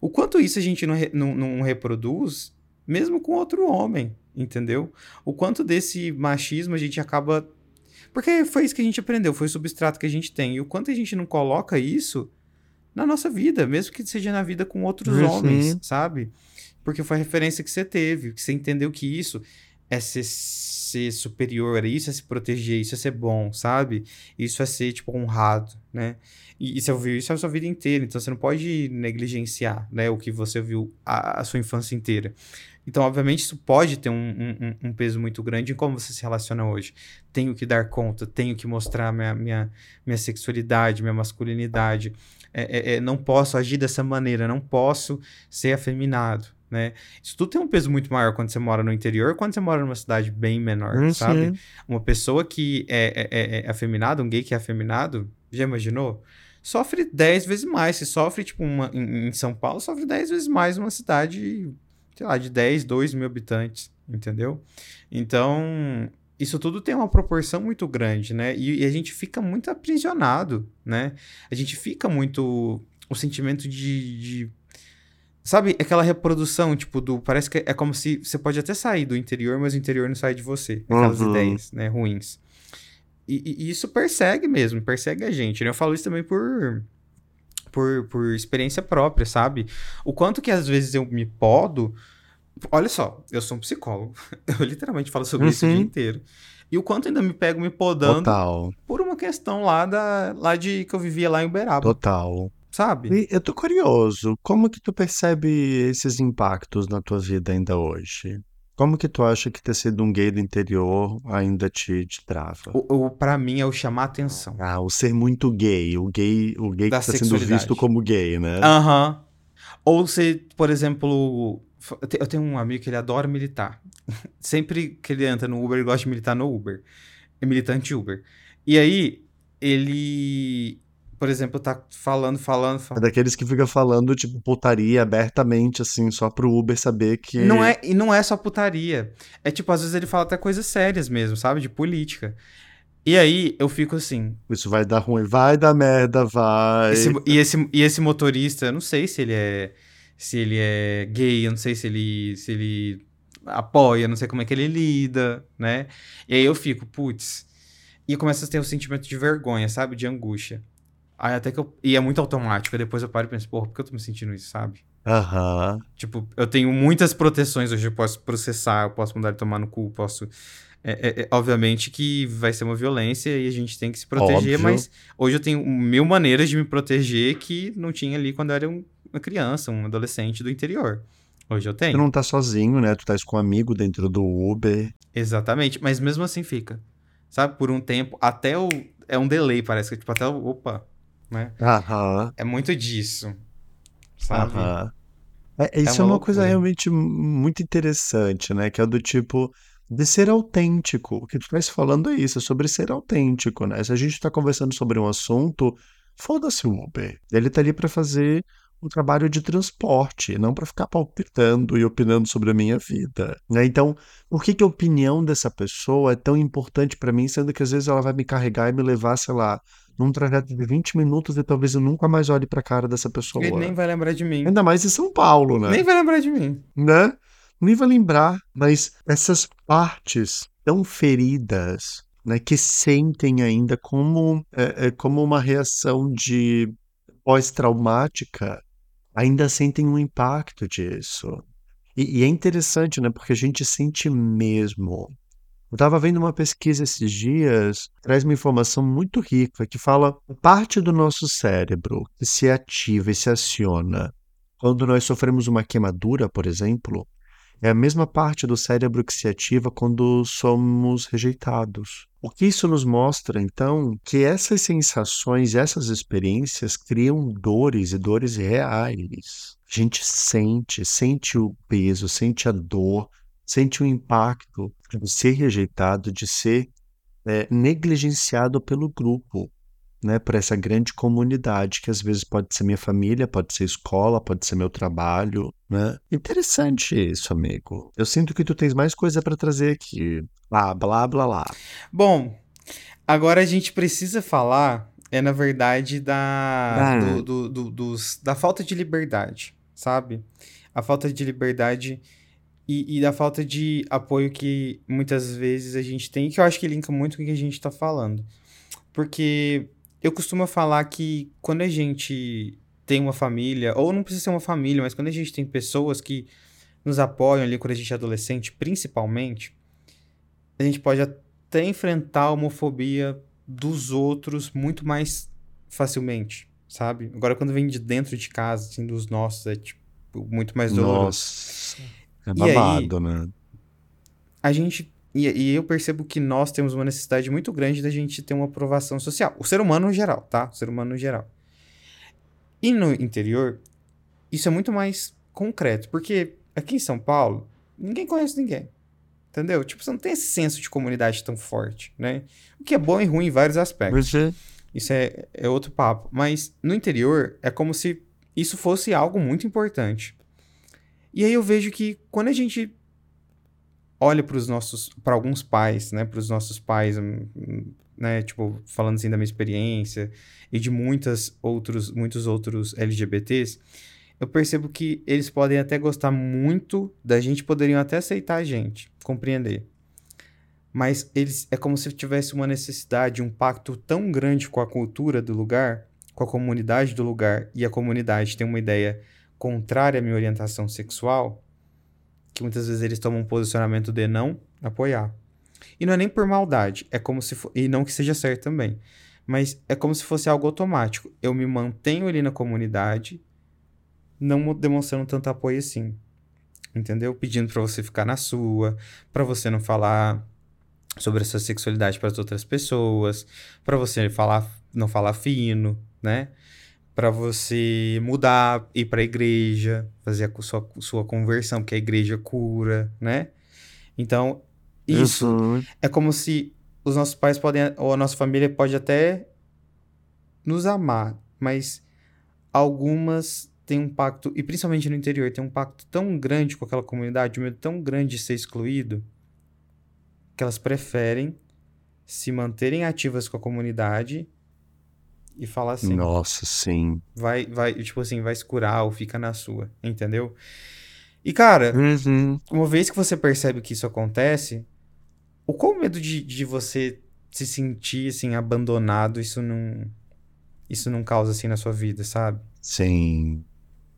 O quanto isso a gente não, re- não, não reproduz, mesmo com outro homem, entendeu? O quanto desse machismo a gente acaba. Porque foi isso que a gente aprendeu, foi o substrato que a gente tem. E o quanto a gente não coloca isso na nossa vida, mesmo que seja na vida com outros Uhum. homens, sabe? Porque foi a referência que você teve, que você entendeu que isso é ser, ser superior, isso é se proteger, isso é ser bom, sabe? Isso é ser, tipo, honrado, né? E, e você ouviu isso a sua vida inteira, então você não pode negligenciar, né? O que você ouviu a, a sua infância inteira. Então, obviamente, isso pode ter um, um- um- um peso muito grande em como você se relaciona hoje. Tenho que dar conta, tenho que mostrar minha, minha, minha sexualidade, minha masculinidade. É, é, é, não posso agir dessa maneira, não posso ser afeminado, né? Isso tudo tem um peso muito maior quando você mora no interior, quando você mora numa cidade bem menor, Hum, sabe? sim. Uma pessoa que é, é, é- é afeminada, um gay que é afeminado, já imaginou? Sofre 10 vezes mais. Se sofre, tipo, uma, em, em São Paulo, sofre 10 vezes mais numa cidade, sei lá, de 10, 2 mil habitantes, entendeu? Então, isso tudo tem uma proporção muito grande, né? E, e a gente fica muito aprisionado, né? A gente fica muito. O sentimento de. de- Sabe, aquela reprodução, tipo, do. Parece que é como se você pode até sair do interior, mas o interior não sai de você. Aquelas Uhum. ideias, né, ruins. E, e- isso persegue mesmo, persegue a gente. né? Eu falo isso também por, por, por experiência própria, sabe? O quanto que às vezes eu me podo. Olha só, eu sou um psicólogo. Eu literalmente falo sobre isso o dia Uhum. inteiro. E o quanto ainda me pego me podando Total. por uma questão lá, da, lá de que eu vivia lá em Uberaba. Total. Sabe? E eu tô curioso, como que tu percebe esses impactos na tua vida ainda hoje? Como que tu acha que ter sido um gay do interior ainda te, te trava? O, o, pra mim é o chamar atenção. Ah, o ser muito gay. O gay, o gay da que tá sendo visto como gay, né? Aham. Uhum. Ou ser, por exemplo, eu tenho um amigo que ele adora militar. Sempre que ele entra no Uber, ele gosta de militar no Uber. É militante Uber. E aí, ele por exemplo, tá falando, falando, falando. É daqueles que fica falando, tipo, putaria abertamente, assim, só pro Uber saber que. Não é, e não é só putaria. É tipo, às vezes ele fala até coisas sérias mesmo, sabe? De política. E aí eu fico assim. Isso vai dar ruim, vai dar merda, vai. Esse, e, esse, e esse motorista, eu não sei se ele é. Se ele é gay, eu não sei se ele. Se ele apoia, não sei como é que ele lida, né? E aí eu fico, putz. E eu começo a ter um sentimento de vergonha, sabe? De angústia. Aí até que eu. E é muito automático. Aí depois eu paro e penso, porra, por que eu tô me sentindo isso, sabe? Aham. Uhum. Tipo, eu tenho muitas proteções hoje. Eu posso processar, eu posso mandar ele tomar no cu, posso. É, é, é, obviamente que vai ser uma violência e a gente tem que se proteger, Óbvio. mas hoje eu tenho mil maneiras de me proteger que não tinha ali quando eu era um, uma criança, um adolescente do interior. Hoje eu tenho. Tu não tá sozinho, né? Tu tá com um amigo dentro do Uber. Exatamente, mas mesmo assim fica. Sabe, por um tempo, até o. É um delay, parece que, tipo, até o. Opa, né? Aham. É muito disso, sabe? Aham. É, isso é uma, é uma coisa realmente muito interessante, né? Que é do tipo de ser autêntico. O que tu estás falando é isso, é sobre ser autêntico, né? Se a gente está conversando sobre um assunto, foda-se o Uber. Ele tá ali para fazer um trabalho de transporte, não para ficar palpitando e opinando sobre a minha vida. Né? Então, por que, que a opinião dessa pessoa é tão importante para mim, sendo que às vezes ela vai me carregar e me levar, sei lá, num trajeto de 20 minutos e talvez eu nunca mais olhe pra cara dessa pessoa. Ele nem vai lembrar de mim. Ainda mais em São Paulo, né? Nem vai lembrar de mim. Né? Nem vai lembrar, mas essas partes tão feridas, né, que sentem ainda como, é, é, como uma reação de pós-traumática, ainda sentem um impacto disso. E, e, é interessante, né, porque a gente sente mesmo eu estava vendo uma pesquisa esses dias, traz uma informação muito rica que fala parte do nosso cérebro que se ativa e se aciona quando nós sofremos uma queimadura, por exemplo, é a mesma parte do cérebro que se ativa quando somos rejeitados. O que isso nos mostra, então, que essas sensações, essas experiências criam dores e dores reais. A gente sente, sente o peso, sente a dor, sente o impacto de ser rejeitado, de ser é, negligenciado pelo grupo, né, por essa grande comunidade que às vezes pode ser minha família, pode ser escola, pode ser meu trabalho, né? Interessante isso, amigo. Eu sinto que tu tens mais coisa para trazer aqui. Blá, blá, blá, blá. Bom, agora a gente precisa falar, é na verdade da ah. do, do, do, dos, da falta de liberdade, sabe? A falta de liberdade e, e, da falta de apoio que muitas vezes a gente tem, que eu acho que linka muito com o que a gente está falando. Porque eu costumo falar que quando a gente tem uma família, ou não precisa ser uma família, mas quando a gente tem pessoas que nos apoiam ali quando a gente é adolescente, principalmente, a gente pode até enfrentar a homofobia dos outros muito mais facilmente, sabe? Agora, quando vem de dentro de casa, assim, dos nossos, é tipo muito mais doloroso. Nossa. É babado, aí, né? A gente. E, e, eu percebo que nós temos uma necessidade muito grande da gente ter uma aprovação social. O ser humano no geral, tá? O ser humano no geral. E no interior, isso é muito mais concreto. Porque aqui em São Paulo, ninguém conhece ninguém. Entendeu? Tipo, você não tem esse senso de comunidade tão forte, né? O que é bom e ruim em vários aspectos. Você... Isso é, é outro papo. Mas no interior, é como se isso fosse algo muito importante. E aí eu vejo que quando a gente olha para os nossos, para alguns pais, né, para os nossos pais, hum, né, tipo, falando assim da minha experiência e de muitas outros, muitos outros LGBTs, eu percebo que eles podem até gostar muito da gente, poderiam até aceitar a gente, compreender. Mas eles é como se tivesse uma necessidade, um pacto tão grande com a cultura do lugar, com a comunidade do lugar, e a comunidade tem uma ideia contrária à minha orientação sexual, que muitas vezes eles tomam um posicionamento de não apoiar. E não é nem por maldade, é como se for, e não que seja certo também, Mas é como se fosse algo automático. Eu me mantenho ali na comunidade, não demonstrando tanto apoio assim. Entendeu? Pedindo para você ficar na sua, para você não falar sobre a sua sexualidade para as outras pessoas, para você falar não falar fino, né? Para você mudar, ir para a igreja, fazer a sua, sua conversão, porque a igreja cura, né? Então, isso Uhum. é como se os nossos pais podem, ou a nossa família pode até nos amar, mas algumas têm um pacto, e principalmente no interior, tem um pacto tão grande com aquela comunidade, um medo tão grande de ser excluído, que elas preferem se manterem ativas com a comunidade e falar assim, Nossa, sim. vai, vai, tipo assim, vai se curar ou fica na sua, entendeu? E cara, Uhum. uma vez que você percebe que isso acontece, o qual medo de, de você se sentir assim abandonado, isso não isso não causa assim na sua vida, sabe? Sim.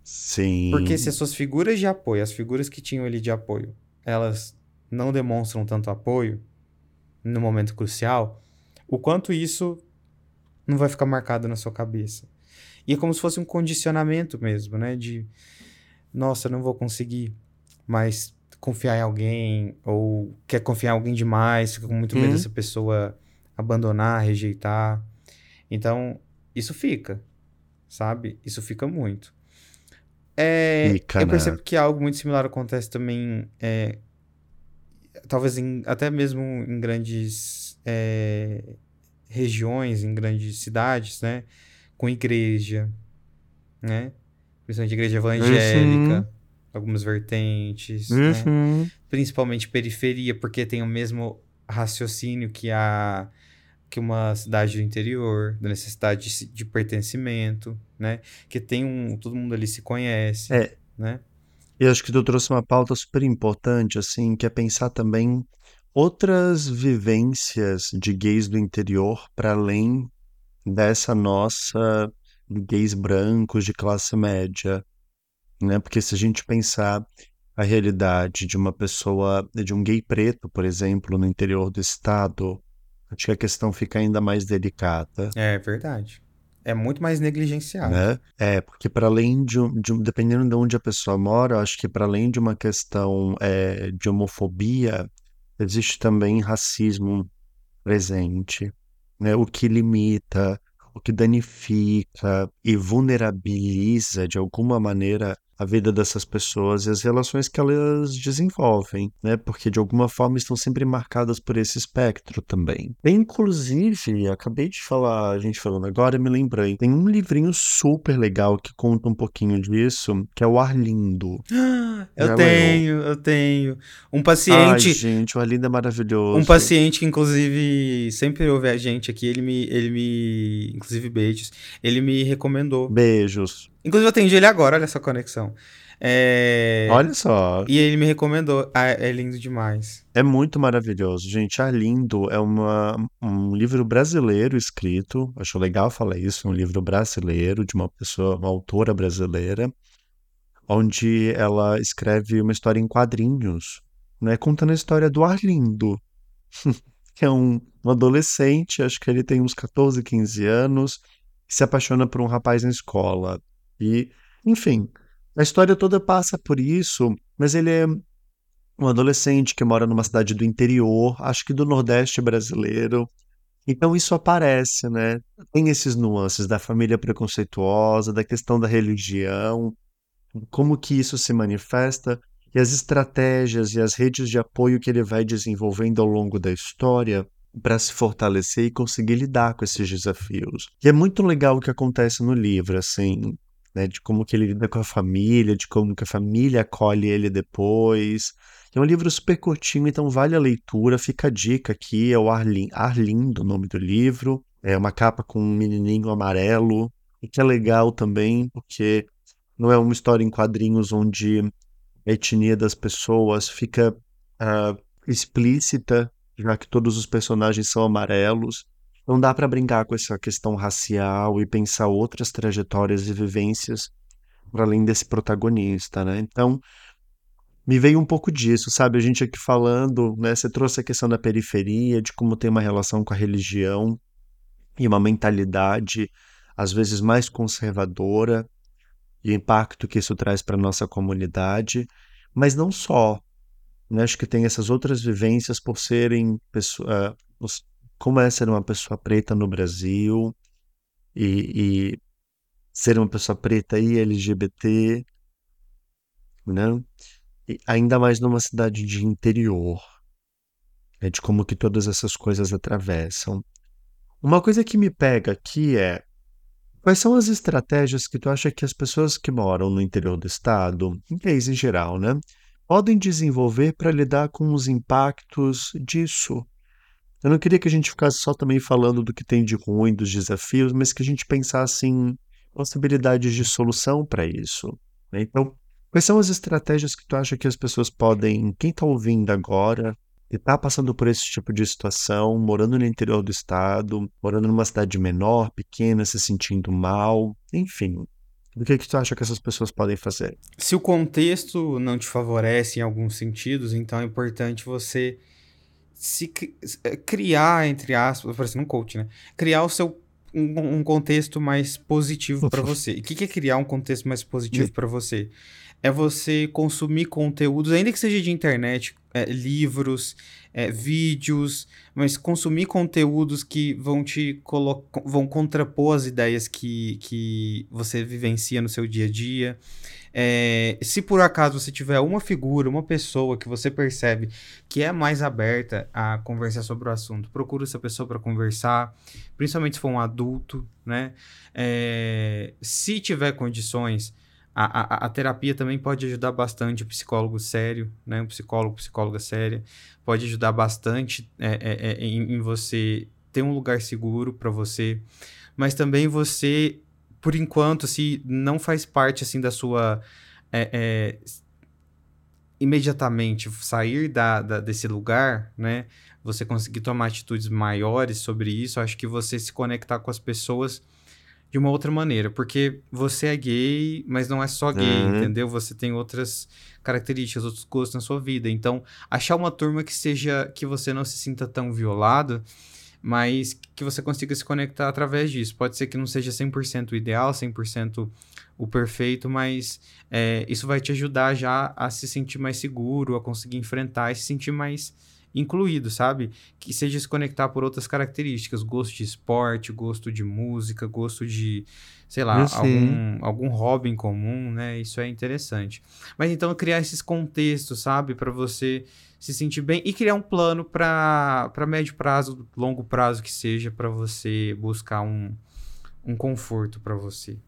Sim. Porque se as suas figuras de apoio, as figuras que tinham ali de apoio, elas não demonstram tanto apoio no momento crucial, o quanto isso não vai ficar marcado na sua cabeça. E é como se fosse um condicionamento mesmo, né? De, nossa, não vou conseguir mais confiar em alguém, ou quer confiar em alguém demais, fica com muito medo Hum. dessa pessoa abandonar, rejeitar. Então, isso fica, sabe? Isso fica muito. É, eu né? percebo que algo muito similar acontece também, é, talvez em- até mesmo em grandes é, regiões, em grandes cidades, né? Com igreja, né? Principalmente igreja evangélica, algumas vertentes, né? Uhum. Principalmente periferia, porque tem o mesmo raciocínio que a que uma cidade do interior, da necessidade de, de pertencimento, né? Que tem um, todo mundo ali se conhece, É. né? Eu acho que tu trouxe uma pauta super importante, assim, que é pensar também outras vivências de gays do interior para além dessa nossa gays brancos de classe média, né? Porque se a gente pensar a realidade de uma pessoa, de um gay preto, por exemplo, no interior do estado, acho que a questão fica ainda mais delicada. É verdade. É muito mais negligenciado. né? É, porque para além de, um- de dependendo de onde a pessoa mora, eu acho que para além de uma questão é, de homofobia, existe também racismo presente, né? O que limita, o que danifica e vulnerabiliza de alguma maneira a vida dessas pessoas e as relações que elas desenvolvem, né? Porque de alguma forma estão sempre marcadas por esse espectro também. Inclusive, acabei de falar, a gente falando agora, me lembrei, tem um livrinho super legal que conta um pouquinho disso, que é o Arlindo. Eu Já tenho, eu tenho. Um Ai, paciente, gente, o Arlindo é maravilhoso. um paciente que inclusive sempre ouve a gente aqui, ele me, ele me, inclusive beijos, ele me recomendou. Beijos. Inclusive eu atendi ele agora, olha essa conexão. É... Olha só, E ele me recomendou. Ah, é lindo demais. é muito maravilhoso, gente. Arlindo é uma, um livro brasileiro escrito, acho legal falar isso, um livro brasileiro de uma pessoa, uma autora brasileira, onde ela escreve uma história em quadrinhos, né, contando a história do Arlindo, que é um, um adolescente, acho que ele tem uns 14, 15 anos, que se apaixona por um rapaz na escola. E, enfim, a história toda passa por isso, mas ele é um adolescente que mora numa cidade do interior, acho que do Nordeste brasileiro. Então isso aparece, né? Tem esses nuances da família preconceituosa, da questão da religião, como que isso se manifesta e as estratégias e as redes de apoio que ele vai desenvolvendo ao longo da história para se fortalecer e conseguir lidar com esses desafios. E é muito legal o que acontece no livro, assim, né, de como que ele lida com a família, de como que a família acolhe ele depois. É um livro super curtinho, então vale a leitura. Fica a dica aqui, é o Arlin, Arlindo, o nome do livro. É uma capa com um menininho amarelo, o que é legal também, porque não é uma história em quadrinhos onde a etnia das pessoas fica ah, explícita, já que todos os personagens são amarelos. Não dá para brincar com essa questão racial e pensar outras trajetórias e vivências para além desse protagonista, né? Então, me veio um pouco disso, sabe? A gente aqui falando, né? Você trouxe a questão da periferia, de como tem uma relação com a religião. e uma mentalidade às vezes mais conservadora e o impacto que isso traz para nossa comunidade, mas não só. Né? Acho que tem essas outras vivências por serem pessoa, uh, como é ser uma pessoa preta no Brasil e, e ser uma pessoa preta e LGBT, né? E ainda mais numa cidade de interior, né? de como que todas essas coisas atravessam. Uma coisa que me pega aqui é quais são as estratégias que tu acha que as pessoas que moram no interior do estado, em país em geral, né, podem desenvolver para lidar com os impactos disso? Eu não queria que a gente ficasse só também falando do que tem de ruim, dos desafios, mas que a gente pensasse em possibilidades de solução para isso. Né? Então, quais são as estratégias que tu acha que as pessoas podem, quem está ouvindo agora, e está passando por esse tipo de situação, morando no interior do estado, morando numa cidade menor, pequena, se sentindo mal, enfim. O que, que tu acha que essas pessoas podem fazer? Se o contexto não te favorece em alguns sentidos, então é importante você se eh, criar, entre aspas, parecendo um coach, né? Criar o seu um, um contexto mais positivo para você. E o que, que é criar um contexto mais positivo para você? É você consumir conteúdos, ainda que seja de internet, é, livros, é, vídeos, mas consumir conteúdos que vão te vão contrapor as ideias que, que você vivencia no seu dia a dia. É, se por acaso você tiver uma figura, uma pessoa que você percebe que é mais aberta a conversar sobre o assunto, procura essa pessoa para conversar, principalmente se for um adulto, né? É, se tiver condições, a, a, a, terapia também pode ajudar bastante o psicólogo sério, né? Um psicólogo, psicóloga séria, pode ajudar bastante é, é, é em, em você ter um lugar seguro para você, mas também você por enquanto, se não faz parte assim da sua é, é, imediatamente sair da, da, desse lugar, né? Você conseguir tomar atitudes maiores sobre isso, acho que você se conectar com as pessoas de uma outra maneira, porque você é gay, mas não é só gay, uhum. entendeu? Você tem outras características, outros gostos na sua vida. Então, achar uma turma que seja que você não se sinta tão violado mas que você consiga se conectar através disso. Pode ser que não seja 100% o ideal, 100% o perfeito, mas é, isso vai te ajudar já a se sentir mais seguro, a conseguir enfrentar e se sentir mais incluído, sabe? Que seja se conectar por outras características, gosto de esporte, gosto de música, gosto de, sei lá, algum, algum hobby em comum, né? Isso é interessante. Mas então criar esses contextos, sabe, para você se sentir bem e criar um plano para médio prazo, longo prazo que seja, para você buscar um, um conforto para você.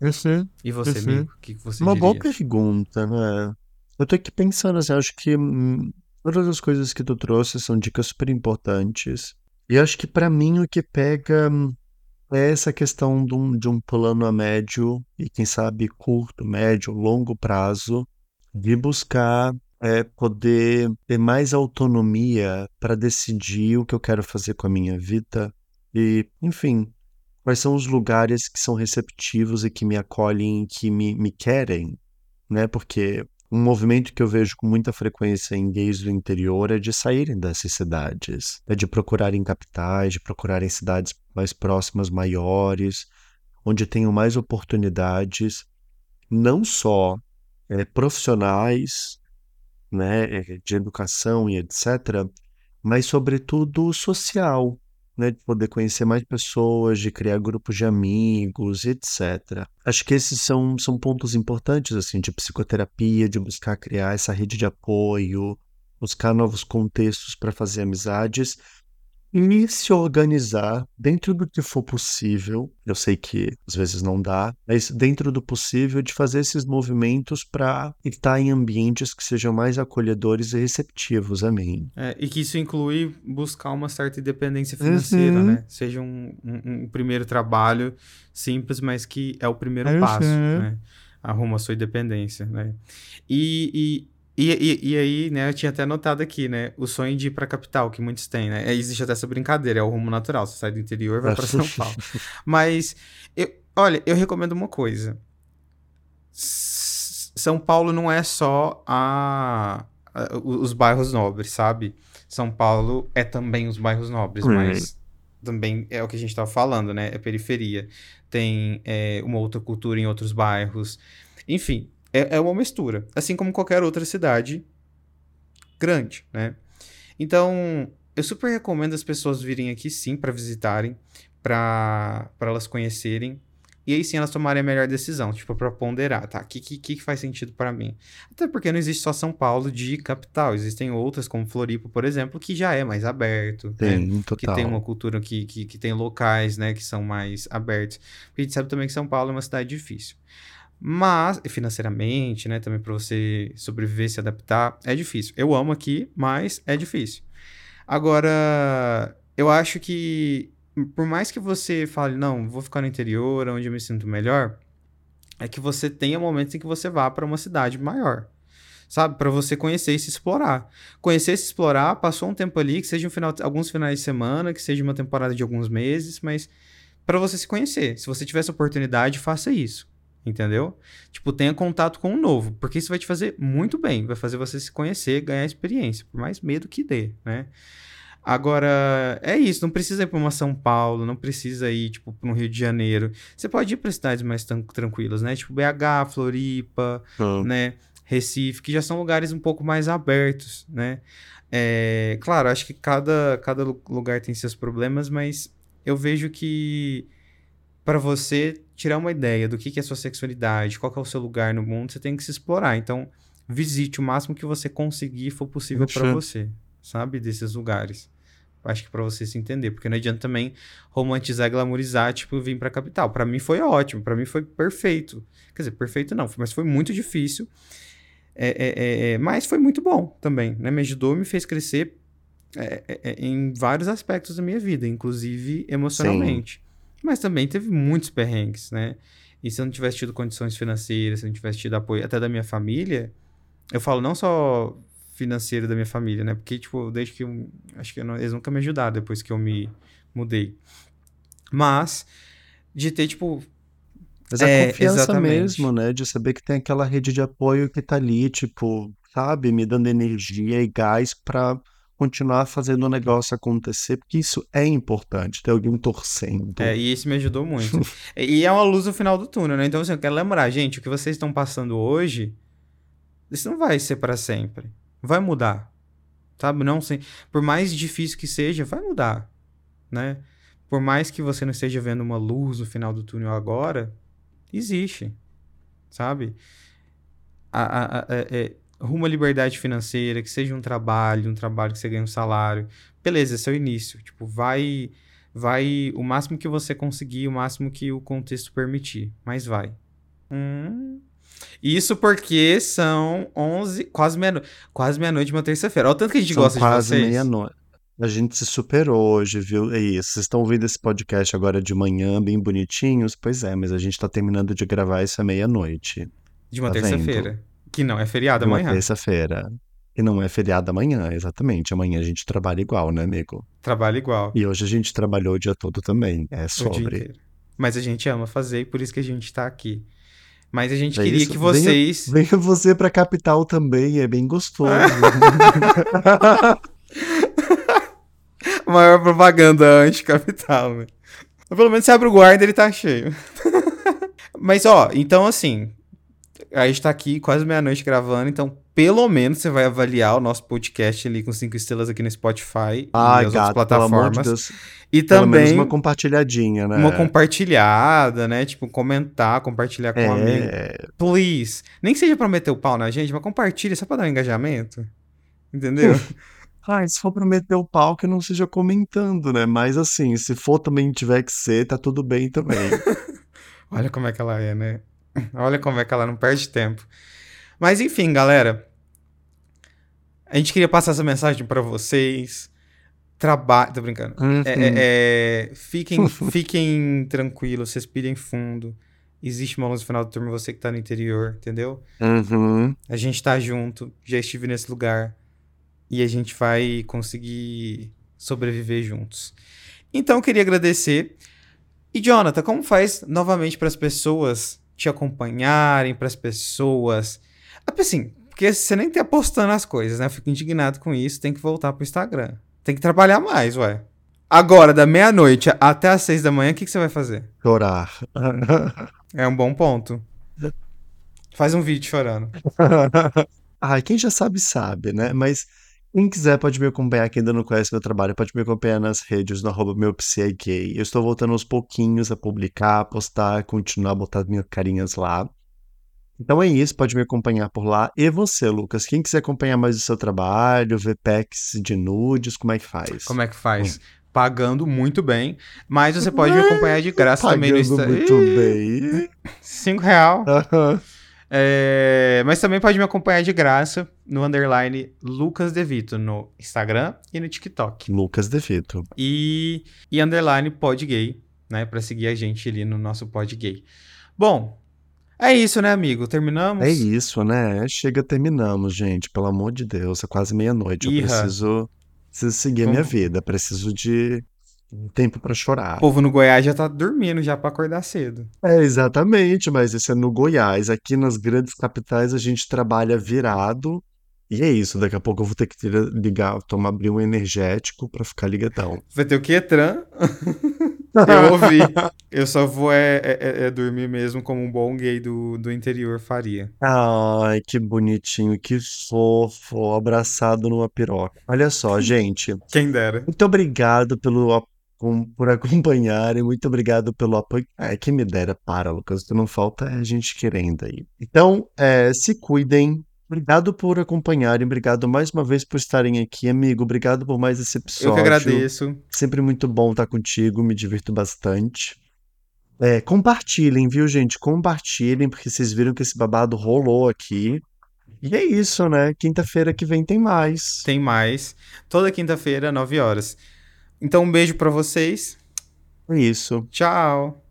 Esse, e você, amigo? O que, você Uma diria? boa pergunta, né? Eu tô aqui pensando assim, acho que hum, todas as coisas que tu trouxe são dicas super importantes. E acho que para mim o que pega hum, é essa questão de um, de um plano a médio e quem sabe curto, médio, longo prazo de buscar é poder ter mais autonomia para decidir o que eu quero fazer com a minha vida e, enfim, quais são os lugares que são receptivos e que me acolhem, que me, me querem, né? Porque um movimento que eu vejo com muita frequência em gays do interior é de saírem dessas cidades, é de procurarem capitais, de procurarem cidades mais próximas, maiores, onde tenham mais oportunidades, não só é, profissionais, né, eh, de educação e etc., mas sobretudo social, né, de poder conhecer mais pessoas, de criar grupos de amigos, etc. Acho que esses são, são pontos importantes, assim, de psicoterapia, de buscar criar essa rede de apoio, buscar novos contextos para fazer amizades e se organizar dentro do que for possível. Eu sei que às vezes não dá, mas dentro do possível de fazer esses movimentos para estar em ambientes que sejam mais acolhedores e receptivos a mim. É, e que isso inclui buscar uma certa independência financeira, uhum. né? Seja um, um, um, primeiro trabalho simples, mas que é o primeiro uhum. passo, né? Arruma a sua independência, né? E, e e, e, e, aí, né, eu tinha até anotado aqui, né, o sonho de ir pra capital, que muitos têm, né? Existe até essa brincadeira, é o rumo natural. Você sai do interior e vai pra São Paulo. Mas, eu, olha, eu recomendo uma coisa. S São Paulo não é só a, a, os bairros nobres, sabe? São Paulo é também os bairros nobres, mas também é o que a gente estava falando, né? É periferia. Tem é, uma outra cultura em outros bairros. Enfim, é, é uma mistura. Assim como qualquer outra cidade grande, né? Então, eu super recomendo as pessoas virem aqui sim para visitarem, para elas conhecerem e aí sim elas tomarem a melhor decisão, tipo, para ponderar, tá? O que, que, que faz sentido para mim? Até porque não existe só São Paulo de capital, existem outras, como Floripa, por exemplo, que já é mais aberto. Tem, né? total. Que tem uma cultura que, que, que tem locais, né, que são mais abertos. Porque a gente sabe também que São Paulo é uma cidade difícil. Mas, financeiramente, né, também para você sobreviver, se adaptar, é difícil. Eu amo aqui, mas é difícil. Agora, eu acho que por mais que você fale, não, vou ficar no interior, onde eu me sinto melhor, é que você tenha momentos em que você vá para uma cidade maior. Sabe? Para você conhecer e se explorar. Conhecer e se explorar, passou um tempo ali, que seja um final, alguns finais de semana, que seja uma temporada de alguns meses, mas para você se conhecer. Se você tiver essa oportunidade, faça isso. Entendeu? Tipo, tenha contato com o novo, porque isso vai te fazer muito bem, vai fazer você se conhecer, ganhar experiência, por mais medo que dê, né? Agora, é isso, não precisa ir para uma São Paulo, não precisa ir, tipo, para um Rio de Janeiro. Você pode ir para cidades mais tranquilas, né? Tipo BH, Floripa, Ah, né? Recife, que já são lugares um pouco mais abertos, né? É, claro, acho que cada, cada lu- lugar tem seus problemas, mas eu vejo que para você tirar uma ideia do que, que é sua sexualidade, qual é o seu lugar no mundo, você tem que se explorar. Então, visite o máximo que você conseguir for possível para você, sabe? Desses lugares. Acho que para você se entender, porque não adianta também romantizar glamorizar, tipo, vir pra capital. Para mim foi ótimo, para mim foi perfeito. Quer dizer, perfeito não, mas foi muito difícil. É, é, é, é, mas foi muito bom também, né? Me ajudou, me fez crescer é, é, em vários aspectos da minha vida, inclusive emocionalmente. Mas também teve muitos perrengues, né? E se eu não tivesse tido condições financeiras, se eu não tivesse tido apoio até da minha família, eu falo não só financeiro da minha família, né? Porque, tipo, desde que eu, acho que eu não- eles nunca me ajudaram depois que eu me mudei. Mas, de ter, tipo, Mas a É, confiança exatamente. mesmo, né? De saber que tem aquela rede de apoio que tá ali, tipo, sabe, me dando energia e gás pra continuar fazendo o negócio acontecer, porque isso é importante, ter alguém torcendo. É, e isso me ajudou muito. e é uma luz no final do túnel, né? Então, assim, eu quero lembrar, gente, o que vocês estão passando hoje, isso não vai ser para sempre. Vai mudar. Sabe? Não sei. Por mais difícil que seja, vai mudar. Né? Por mais que você não esteja vendo uma luz no final do túnel agora, existe. Sabe? A, a, a- é- é, rumo à liberdade financeira, que seja um trabalho, um trabalho que você ganha um salário. Beleza, esse é o início. Tipo, vai vai o máximo que você conseguir, o máximo que o contexto permitir, mas vai. Hum. Isso porque são 11, quase meia-noite, quase meia-noite de uma terça-feira. Olha o tanto que a gente São gosta de quase vocês. meia-noite. A gente se superou hoje, viu? É isso. Vocês estão ouvindo esse podcast agora de manhã, bem bonitinhos? Pois é, mas a gente tá terminando de gravar isso à meia-noite. De uma Tá terça-feira. Que não é feriado Uma amanhã. terça-feira. E não é feriado amanhã, exatamente. Amanhã a gente trabalha igual, né, amigo? Trabalho igual. E hoje a gente trabalhou o dia todo também. É sobre. Mas a gente ama fazer e por isso que a gente tá aqui. Mas a gente É queria isso. que Venha- vocês. Venha você pra capital também, é bem gostoso. Maior propaganda anti-capital, né? Pelo menos você abre o guarda ele tá cheio. Mas, ó, então assim. A gente tá aqui quase meia-noite gravando, então pelo menos você vai avaliar o nosso podcast ali com cinco estrelas aqui no Spotify Ai, e as gato, outras amor de plataformas. Deus. e também uma compartilhadinha, né? uma compartilhada, né? Tipo, comentar, compartilhar com um amigo. É, Please. Nem que seja pra meter o pau na gente, mas compartilha só pra dar um engajamento. Entendeu? Ai, se for pra meter o pau, que não seja comentando, né? Mas assim, se for também tiver que ser, tá tudo bem também. Olha como é que ela é, né? Olha como é que ela não perde tempo. Mas enfim, galera. A gente queria passar essa mensagem pra vocês. Trabalho. Tô brincando. Uhum. É, é, é, fiquem, fiquem tranquilos, respirem fundo. Existe uma luz no final do turno, você que tá no interior, entendeu? Uhum. A gente tá junto, já estive nesse lugar. E a gente vai conseguir sobreviver juntos. Então, eu queria agradecer. E, Jonathan, como faz novamente para as pessoas te acompanharem, para as pessoas. Assim, porque você nem tá postando as coisas, né? Eu fico indignado com isso, tem que voltar pro Instagram. Tem que trabalhar mais, ué. Agora, da meia-noite até as seis da manhã, o que, que você vai fazer? Chorar. É um bom ponto. Faz um vídeo chorando. Ai, quem já sabe, sabe, né? Mas quem quiser pode me acompanhar, quem ainda não conhece meu trabalho, pode me acompanhar nas redes, no arroba meu gay. Eu estou voltando aos pouquinhos a publicar, a postar, continuar a botar minhas carinhas lá. Então é isso, pode me acompanhar por lá. E você, Lucas, quem quiser acompanhar mais o seu trabalho, ver packs de nudes, como é que faz? Como é que faz? Pagando muito bem, mas você pode me acompanhar de graça também no Pagando Instagram. muito bem. Cinco real. Aham. É, mas também pode me acompanhar de graça no underline Lucas Devito no Instagram e no TikTok. Lucas Devito. E, e underline podgay, né? Pra seguir a gente ali no nosso podgay. Bom, é isso, né, amigo? Terminamos? É isso, né? Chega, terminamos, gente. Pelo amor de Deus, é quase meia-noite. Eu preciso, preciso seguir a minha vida. Preciso de tempo pra chorar. O povo no Goiás já tá dormindo já pra acordar cedo. É, exatamente, mas isso é no Goiás. Aqui nas grandes capitais a gente trabalha virado. E é isso, daqui a pouco eu vou ter que ligar, tomar abrir um energético pra ficar ligadão. Vai ter o quê? Tran? Eu ouvi. Eu só vou é, é- é- é dormir mesmo como um bom gay do, do interior faria. Ai, que bonitinho, que fofo, abraçado numa piroca. Olha só, gente, Quem dera. muito obrigado pelo ap- com- por acompanharem, muito obrigado pelo apoio. É, quem me dera, para, Lucas, o que não falta é a gente querendo aí. Então, é, se cuidem. Obrigado por acompanharem, obrigado mais uma vez por estarem aqui, amigo. Obrigado por mais esse episódio. Eu que agradeço. Sempre muito bom estar contigo, me divirto bastante. É, compartilhem, viu, gente? Compartilhem, porque vocês viram que esse babado rolou aqui. E é isso, né? Quinta-feira que vem tem mais. Tem mais. Toda quinta-feira, 9 horas. Então, um beijo pra vocês. É isso. Tchau.